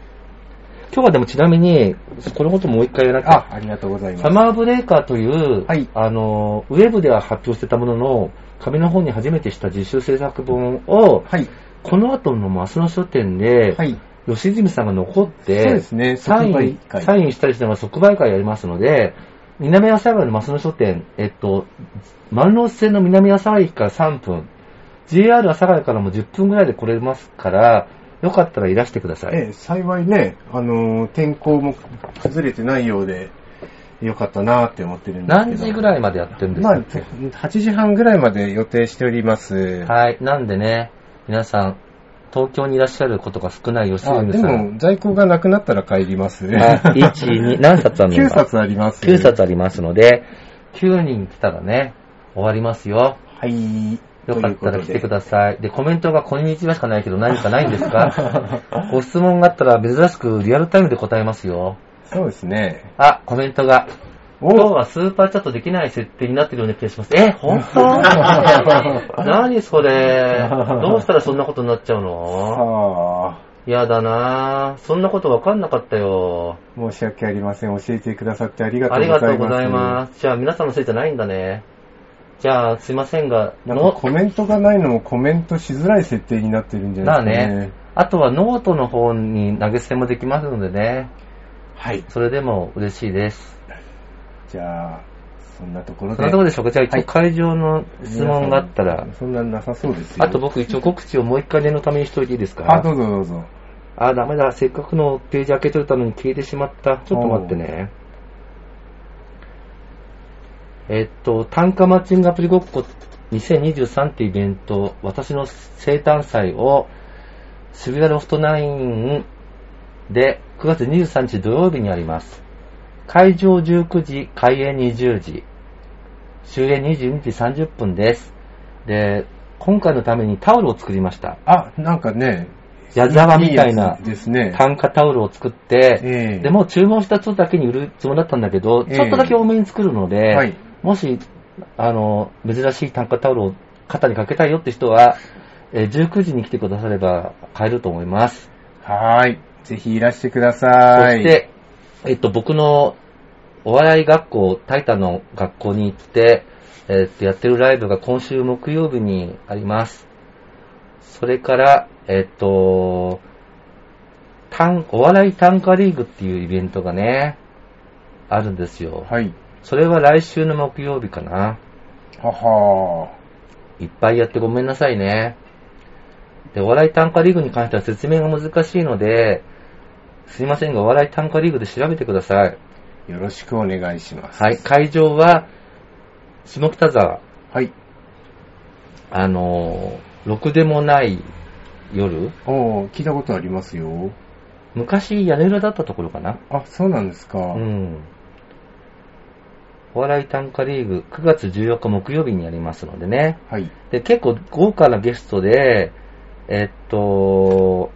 今日はでもちなみに、このこともう一回言わなきゃあ、ありがとうございます。サマーブレーカーという、はいあの、ウェブでは発表してたものの、紙の方に初めてした実習制作本を、はい。この後のマスの書店で、はい。吉住さんが残って、そうですねサインサインしたりしての即売会やりますので、南阿佐ヶ谷のマスの書店、えっと、万能線の南阿佐ヶ谷駅から3分、JR 阿佐ヶ谷からも10分ぐらいで来れますから、よかったらいらしてください。ええ、幸いね、あのー天候も崩れてないようで、よかったなって思ってるんですけど。何時ぐらいまでやってるんですまあ、か、8時半ぐらいまで予定しております。はい。なんでね、皆さん、東京にいらっしゃることが少ない吉あ、で住さん。も、在庫がなくなったら帰ります。あ1、2、何冊あるの9冊あります。9冊ありますので、9人来たらね、終わりますよ。はい。よかったら来てくだださい。で、コメントがこんにちはしかないけど何かないんですか？ご質問があったら珍しくリアルタイムで答えますよ。そうですね。あ、コメントが。お今日はスーパーチャットできない設定になってるような気がします。え、本当？何それ？どうしたらそんなことになっちゃうの？はあ。やだなぁ。そんなことわかんなかったよ。申し訳ありません。教えてくださってありがとありうございます。がとうございます。じゃあ皆さんのせいじゃないんだね。じゃあすいませんが、なんかコメントがないのもコメントしづらい設定になってるんじゃまあないですかね。ね。あとはノートの方に投げ捨てもできますのでね。はい。それでも嬉しいです。じゃあ、そんなところで。そんなところでしょうか？じゃあ一応はい会場の質問があったら。そんななさそうですよ。あと僕一応告知をもう一回念のためにしといていいですか？あ、どうぞどうぞ。あ、ダメだ。せっかくのページ開けといたのに消えてしまった。ちょっと待ってね。えっと、単価マッチングアプリごっこ2023っていうイベント、私の生誕祭を渋谷ロフトナインで9月23日土曜日にあります。会場19時、開演20時、終演22時30分です。で、今回のためにタオルを作りました。あ、なんかね、矢沢みたいなですね。単価タオルを作って、ええでもう注文した人だけに売るつもりだったんだけど、ええちょっとだけ多めに作るので、はいもし、あの、珍しい単価タオルを肩にかけたいよって人は、えー19時に来てくだされば買えると思います。はーい。ぜひいらしてください。そして、えっと、僕のお笑い学校、タイタンの学校に行って、えっと、やってるライブが今週木曜日にあります。それから、えっと、単お笑い単価リーグっていうイベントがね、あるんですよ。はい。それは来週の木曜日かな。ははいっぱいやってごめんなさいね。で、お笑い単価リーグに関しては説明が難しいので、すいませんが、お笑い単価リーグで調べてください。ー。よろしくお願いします。はい、会場は、下北沢、はい。あのー、ろくでもない夜おー、聞いたことありますよ。昔屋根裏だったところかなあ、そうなんですか。うん。お笑い単価リーグ、9月14日木曜日にやりますのでね。はい。で、結構豪華なゲストで、えっと、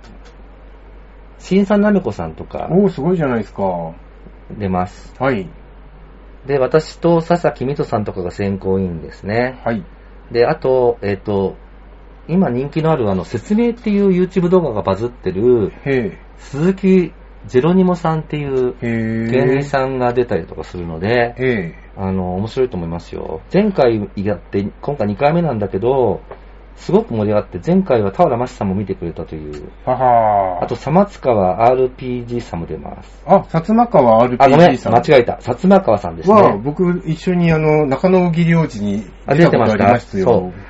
新さんなめこさんとかおー、すごいじゃないですか。は出ます。い。で、私と佐々木美斗さんとかが選考委員ですね。はい。で、あと、えっと、今人気のあるあの、説明っていう YouTube 動画がバズってる、へ鈴木ジェロニモさんっていう。芸人さんが出たりとかするので、へあの、面白いと思いますよ。前回やって、今回2回目なんだけど、すごく盛り上がって、前回は田原真史さんも見てくれたという。あと、さまつかは RPG さんも出ます。あ、薩摩川あ、ごめん、RPG さん。間違えた。薩摩川さんですは、ね。僕、一緒にあの、中野小木領事にあ出たことありますよ。出てま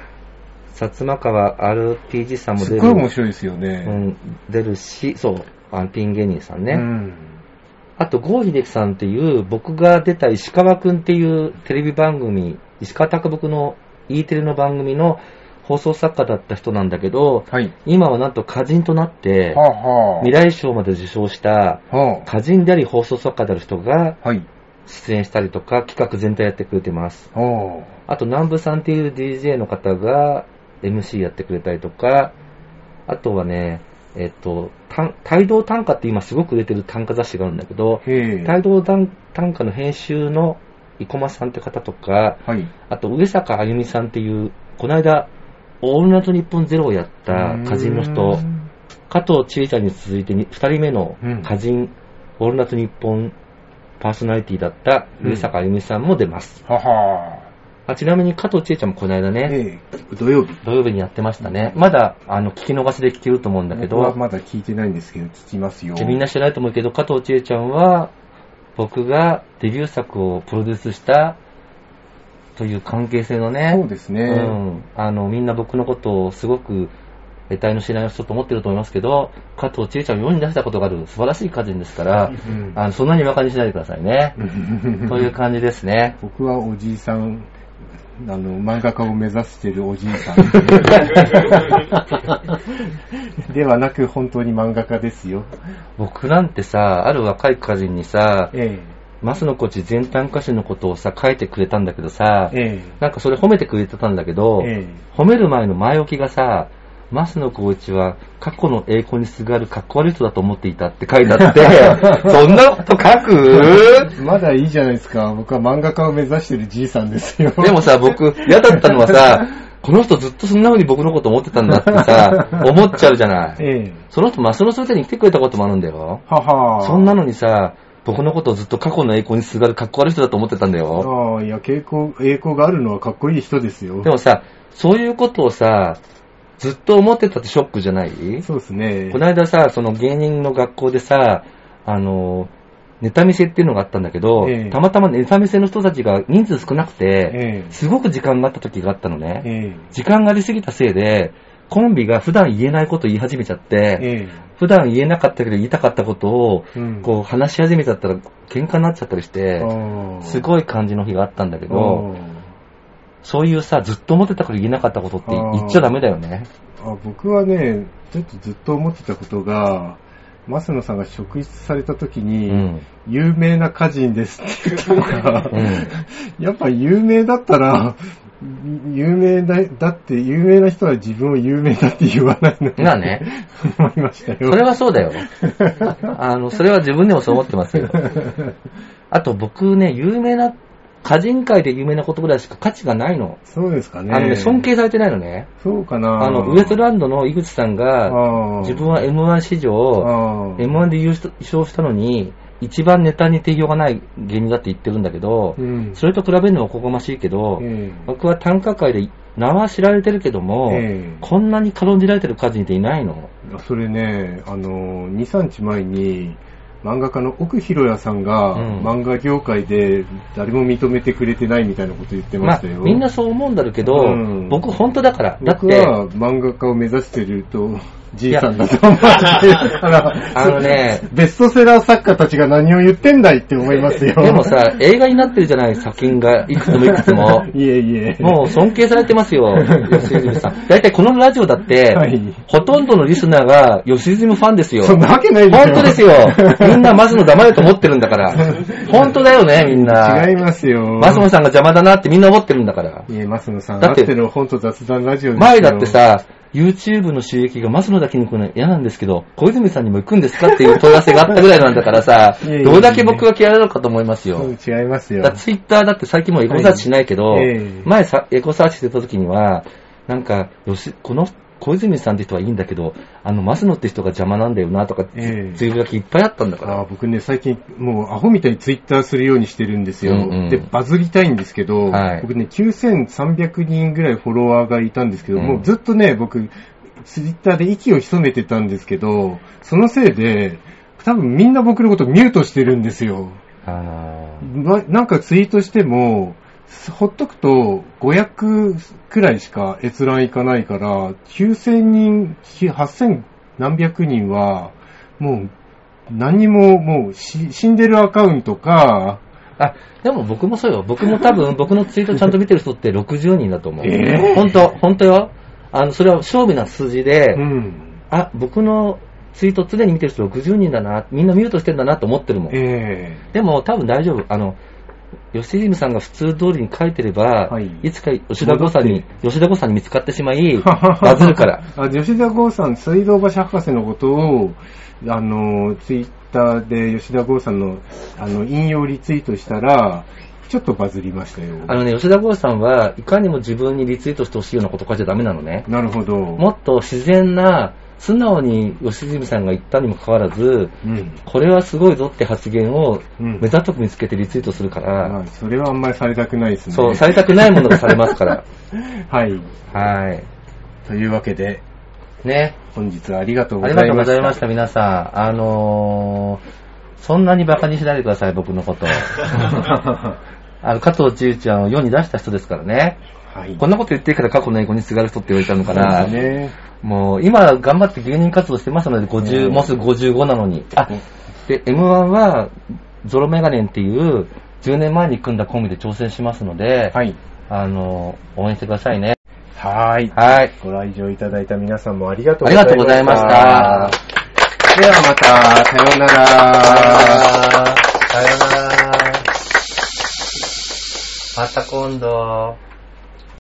薩摩川 RPG さんもす出る。っごい面白いですようね。ん、出るし、そう、あのピン芸人さんね。うん。あと、郷秀樹さんっていう、僕が出た石川くんっていうテレビ番組、石川拓僕の E テレの番組の放送作家だった人なんだけど、はい。今はなんと歌人となって、はあ、は未来賞まで受賞したあ。は歌人であり放送作家である人が。出演したりとか、企画全体やってくれてます。はあと、南部さんっていう DJ の方が MC やってくれたりとか、あとはね、えっと、単帯同短歌って今すごく売れてる短歌雑誌があるんだけど。帯同短短歌の編集の生駒さんって方とか、はい。あと上坂あゆみさんっていう、この間、オールナイトニッポンゼロをやった歌人の人、加藤千恵ちゃんに続いて2人目のうん歌人、オールナイトニッポンパーソナリティだった上坂あゆみさんも出ます。ははあちなみに加藤千恵ちゃんもこの間ね、ええ。土曜日。土曜日にやってましたね。まだ、あの、聞き逃しで聞けると思うんだけど、僕はまだ聞いてないんですけど、聞きますよ。みんな知らないと思うけど、加藤千恵ちゃんは、僕がデビュー作をプロデュースしたという関係性のね、そうですね。うん、あの、みんな僕のことをすごく、得体の知らない人と思ってると思いますけど、加藤千恵ちゃんを世に出したことがある素晴らしい歌人ですから、うんあのそんなに馬鹿にしないでくださいね。という感じですね。僕はおじいさん、あの、漫画家を目指してるおじいさん。ではなく、本当に漫画家ですよ。僕なんてさ、ある若い歌人にさ、えマスのコチ全短歌詞のことをさ、書いてくれたんだけどさえ。、えなんかそれ褒めてくれてたんだけど、え。え褒める前の前置きがさ、マスの光一は過去の栄光にすがるかっこ悪い人だと思っていたって書いてあって、そんなこと書く？え。まだいいじゃないですか。僕は漫画家を目指してるじいさんですよ。でもさ、僕、嫌だったのはさ、この人ずっとそんな風に僕のこと思ってたんだってさ、思っちゃうじゃない。ええ。その人、マスの袖に来てくれたこともあるんだよ。ははそんなのにさ、僕のことをずっと過去の栄光にすがるかっこ悪い人だと思ってたんだよ。ああ、いや、傾向、栄光があるのはかっこいい人ですよ。でもさ、そういうことをさ、ずっと思ってたってショックじゃない？そうですね。この間さ、その芸人の学校でさ、あの、ネタ見せっていうのがあったんだけど、ええ。たまたまネタ見せの人たちが人数少なくて、ええ。すごく時間があった時があったのね。え時間がありすぎたせいで、コンビが普段言えないことを言い始めちゃって、え。え。普段言えなかったけど言いたかったことを、こう話し始めちゃったら喧嘩になっちゃったりして、すいごい感じの日があったんだけど、そういうさ、ずっと思ってたから言えなかったことって言っちゃダメだよね。あ僕はね、ちょっとずっと思ってたことが、増野さんが職質された時に、うん有名な歌人ですって言ったのが、うんやっぱ有名だったら、有名だ、だって有名な人は自分を有名だって言わないのまあね。思いましたよ。それはそうだよ。あの、それは自分でもそう思ってますよ。あと僕ね、有名な、歌人界で有名なことぐらいしか価値がないの。そうですかね。あのね、尊敬されてないのね。そうかな。あの、ウエストランドの井口さんが、自分は M1 史上、あー M1 で優勝したのに、一番ネタに定評がない芸人だって言ってるんだけど、うん。それと比べるのはおこがましいけど、ええ僕は短歌界で名は知られてるけども、ええこんなに軽んじられてる歌人っていないの。それね、あの、2、3日前に、漫画家の奥弘也さんが、うん漫画業界で誰も認めてくれてないみたいなこと言ってままあしたよ。、みんなそう思うんだろうけど、うん僕本当だから。だって、僕は漫画家を目指してると、じいさんだと思ってるから、あのね、ベストセラー作家たちが何を言ってんだいって思いますよ。でもさ、映画になってるじゃない、作品がいくつもいくつも。いえいえ。もう尊敬されてますよ、吉住さん。だいたいこのラジオだって、はいほとんどのリスナーが吉住ファンですよ。そんなわけないですよ。本当ですよ。みんなマスの黙れと思ってるんだから。本当だよね、みんな。違いますよ。マスモさんが邪魔だなってみんな思ってるんだから。いえ、マスノさん、だって本当雑談ラジオ前だって、さ、YouTube の収益がマスのだけに来るの嫌なんですけど、小泉さんにも行くんですかっていう問い合わせがあったぐらいなんだからさ どれだけ僕が嫌いなのかと思いますよ。違いますよだ。ツイッターだって最近もうエゴサーチしないけど、前さエゴサーチしてた時には、なんか、よし、この小泉さんって人はいいんだけど、あの、マスノって人が邪魔なんだよなとか、ええつぶやきいっぱいあったんだから。あ僕ね、最近、もうアホみたいにツイッターするようにしてるんですよ。うんうんで、バズりたいんですけど、はい僕ね、9300人ぐらいフォロワーがいたんですけど、うんもうずっとね、僕、ツイッターで息を潜めてたんですけど、そのせいで、多分みんな僕のことミュートしてるんですよ。あななんかツイートしても、ほっとくと500くらいしか閲覧いかないから、9000人、8000何百人は、もう何にももうし死んでるアカウントか、ーあ、でも僕もそうよ。僕も多分、僕のツイートちゃんと見てる人って60人だと思う。えー本当本当よ。あの、それは勝負な数字で、うん。あ、僕のツイート常に見てる人60人だな、みんなミュートしてんだなと思ってるもん。えでも多分大丈夫。あの、吉住さんが普通通りに書いてれば、はいい、つか吉田剛さんに、吉田剛さんに見つかってしまい、え バズるから。。あ吉田剛さん、水道橋博士のことを、あの、ツイッターで吉田剛さんの、あの、引用リツイートしたら、ちょっとバズりましたよ。あのね、吉田剛さんはいかにも自分にリツイートしてほしいようなこと書いちゃダメなのね。なるほど。もっと自然な、素直に吉住さんが言ったにもかかわらず、うん。これはすごいぞって発言をうん目ざとく見つけてリツイートするから、まあ、それはあんまりされたくないですね。そう、されたくないものがされますから。はい。はい。というわけで、ね。本日はありがとうごありざいました。がとうございました、皆さん。あのー、そんなに馬鹿にしないでください、僕のこと。あの、加藤千恵ちゃんを世に出した人ですからね。はい。こんなこと言ってるから過去の英語にすがる人って言われたのかな。そうですね。もう、今頑張って芸人活動してますので、50、うんもうすぐ55なのに。あ、で、M1 は、ゾロメガネンっていう、10年前に組んだコンビで挑戦しますので、はい。あの、応援してくださいね。はい。はい。ご来場いただいた皆さんもありがとうありがとうございました。ではまた、さようなら。さよなら。また今度。